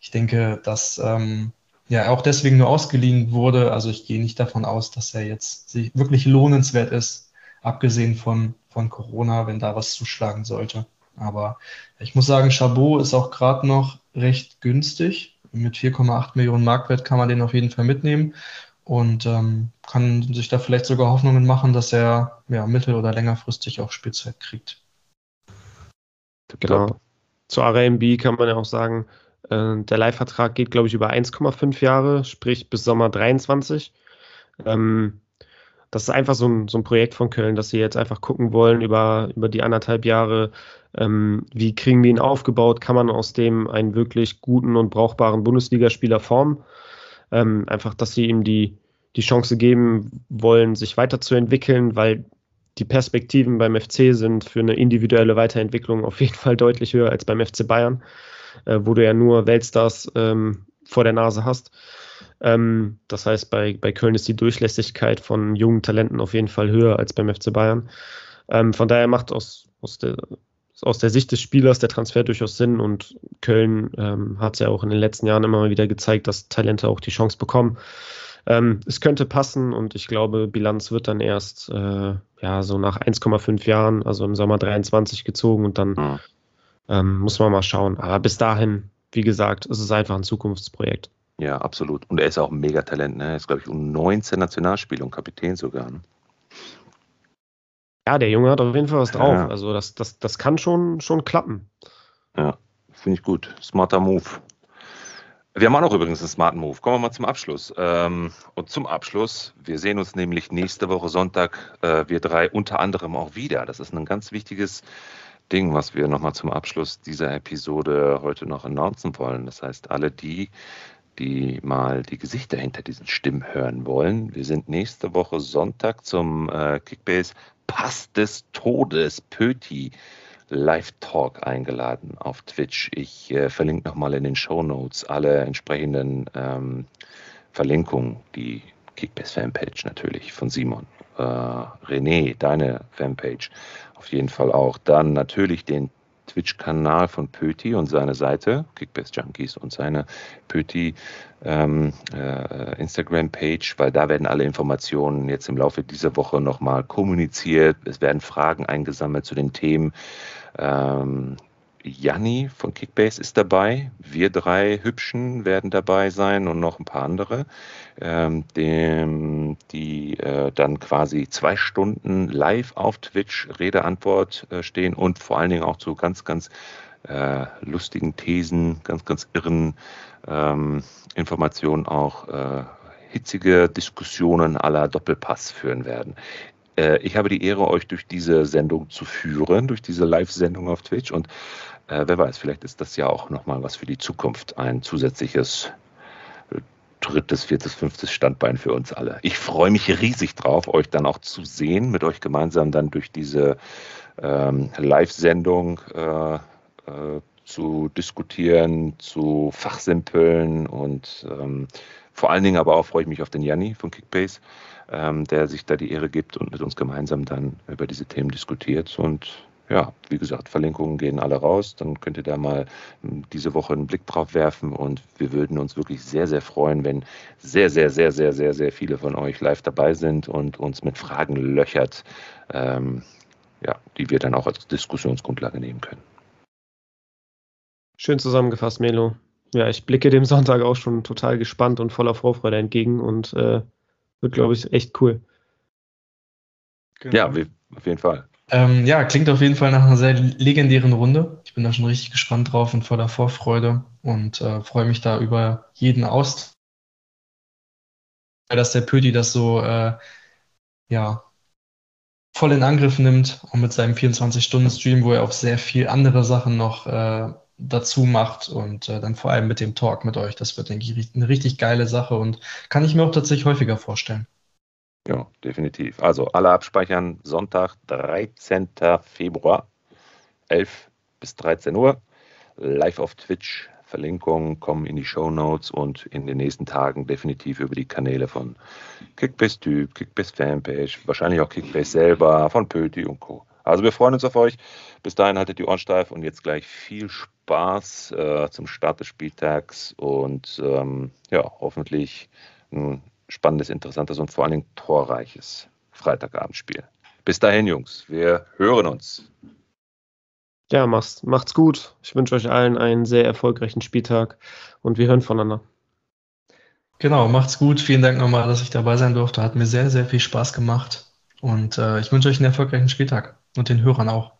ich denke, dass ähm, ja auch deswegen nur ausgeliehen wurde. Also ich gehe nicht davon aus, dass er jetzt wirklich lohnenswert ist, abgesehen von, von Corona, wenn da was zuschlagen sollte. Aber ich muss sagen, Chabot ist auch gerade noch recht günstig. Mit 4,8 Millionen Marktwert kann man den auf jeden Fall mitnehmen und ähm, kann sich da vielleicht sogar Hoffnungen machen, dass er ja, mittel- oder längerfristig auch Spielzeit kriegt. Genau. Zu RMB kann man ja auch sagen, äh, der Leihvertrag geht, glaube ich, über 1,5 Jahre, sprich bis Sommer 23. Ähm, das ist einfach so ein, so ein Projekt von Köln, dass sie jetzt einfach gucken wollen über, über die anderthalb Jahre, ähm, wie kriegen wir ihn aufgebaut, kann man aus dem einen wirklich guten und brauchbaren Bundesligaspieler formen. Ähm, einfach, dass sie ihm die, die Chance geben wollen, sich weiterzuentwickeln, weil die Perspektiven beim FC sind für eine individuelle Weiterentwicklung auf jeden Fall deutlich höher als beim FC Bayern, äh, wo du ja nur Weltstars ähm, vor der Nase hast. Ähm, das heißt, bei, bei Köln ist die Durchlässigkeit von jungen Talenten auf jeden Fall höher als beim FC Bayern. Ähm, von daher macht aus, aus, der, aus der Sicht des Spielers der Transfer durchaus Sinn und Köln ähm, hat es ja auch in den letzten Jahren immer mal wieder gezeigt, dass Talente auch die Chance bekommen. Ähm, es könnte passen und ich glaube, Bilanz wird dann erst äh, ja so nach 1,5 Jahren, also im Sommer 23 gezogen und dann mhm. ähm, muss man mal schauen. Aber bis dahin, wie gesagt, ist es einfach ein Zukunftsprojekt. Ja, absolut. Und er ist auch ein Megatalent. Ne? Er ist, glaube ich, um 19 Nationalspiele und Kapitän sogar. Ne? Ja, der Junge hat auf jeden Fall was drauf. Ja. Also das, das, das kann schon, schon klappen. Ja, finde ich gut. Smarter Move. Wir haben auch noch übrigens einen smarten Move. Kommen wir mal zum Abschluss. Ähm, und zum Abschluss, wir sehen uns nämlich nächste Woche Sonntag, äh, wir drei unter anderem auch wieder. Das ist ein ganz wichtiges Ding, was wir nochmal zum Abschluss dieser Episode heute noch announcen wollen. Das heißt, alle die, die mal die Gesichter hinter diesen Stimmen hören wollen, wir sind nächste Woche Sonntag zum äh, Kickbase Pass des Todes, Pöti. Live-Talk eingeladen auf Twitch. Ich äh, verlinke nochmal in den Show Notes alle entsprechenden ähm, Verlinkungen, die Kickbase-Fanpage natürlich von Simon. Äh, René, deine Fanpage auf jeden Fall auch. Dann natürlich den Twitch-Kanal von Pöti und seine Seite, Kickbase Junkies und seine Pöti ähm, äh, Instagram-Page, weil da werden alle Informationen jetzt im Laufe dieser Woche nochmal kommuniziert. Es werden Fragen eingesammelt zu den Themen. Ähm, Janni von Kickbase ist dabei. Wir drei Hübschen werden dabei sein und noch ein paar andere, ähm, dem, die äh, dann quasi zwei Stunden live auf Twitch Rede-Antwort äh, stehen und vor allen Dingen auch zu ganz, ganz äh, lustigen Thesen, ganz, ganz irren ähm, Informationen auch äh, hitzige Diskussionen aller Doppelpass führen werden. Äh, ich habe die Ehre, euch durch diese Sendung zu führen, durch diese Live-Sendung auf Twitch. Und äh, wer weiß, vielleicht ist das ja auch nochmal was für die Zukunft, ein zusätzliches äh, drittes, viertes, fünftes Standbein für uns alle. Ich freue mich riesig drauf, euch dann auch zu sehen, mit euch gemeinsam dann durch diese ähm, Live-Sendung äh, äh, zu diskutieren, zu fachsimpeln und ähm, vor allen Dingen aber auch freue ich mich auf den Janni von Kickbase ähm, der sich da die Ehre gibt und mit uns gemeinsam dann über diese Themen diskutiert. Und ja, wie gesagt, Verlinkungen gehen alle raus. Dann könnt ihr da mal hm, diese Woche einen Blick drauf werfen. Und wir würden uns wirklich sehr, sehr freuen, wenn sehr, sehr, sehr, sehr, sehr, sehr viele von euch live dabei sind und uns mit Fragen löchert, ähm, ja, die wir dann auch als Diskussionsgrundlage nehmen können. Schön zusammengefasst, Melo. Ja, ich blicke dem Sonntag auch schon total gespannt und voller Vorfreude entgegen und äh, wird, glaube ich, echt cool. Genau. Ja, auf jeden Fall. Ähm, ja, klingt auf jeden Fall nach einer sehr legendären Runde. Ich bin da schon richtig gespannt drauf und voller Vorfreude und äh, freue mich da über jeden Austausch. Dass der Pödi das so äh, ja, voll in Angriff nimmt und mit seinem 24-Stunden-Stream, wo er auch sehr viel andere Sachen noch äh, dazu macht und äh, dann vor allem mit dem Talk mit euch. Das wird, denke ich, eine richtig geile Sache und kann ich mir auch tatsächlich häufiger vorstellen. Ja, definitiv. Also alle abspeichern. Sonntag, 13. Februar, 11 bis 13 Uhr. Live auf Twitch. Verlinkungen kommen in die Show Notes und in den nächsten Tagen definitiv über die Kanäle von Kickbase Typ, Kickbase Fanpage, wahrscheinlich auch Kickbase selber, von Pöti und Co. Also wir freuen uns auf euch. Bis dahin haltet die Ohren steif und jetzt gleich viel Spaß äh, zum Start des Spieltags und ähm, ja, hoffentlich ein spannendes, interessantes und vor allen Dingen torreiches Freitagabendspiel. Bis dahin, Jungs, wir hören uns. Ja, macht's, macht's gut. Ich wünsche euch allen einen sehr erfolgreichen Spieltag und wir hören voneinander. Genau, macht's gut. Vielen Dank nochmal, dass ich dabei sein durfte. Hat mir sehr, sehr viel Spaß gemacht. Und äh, ich wünsche euch einen erfolgreichen Spieltag und den Hörern auch.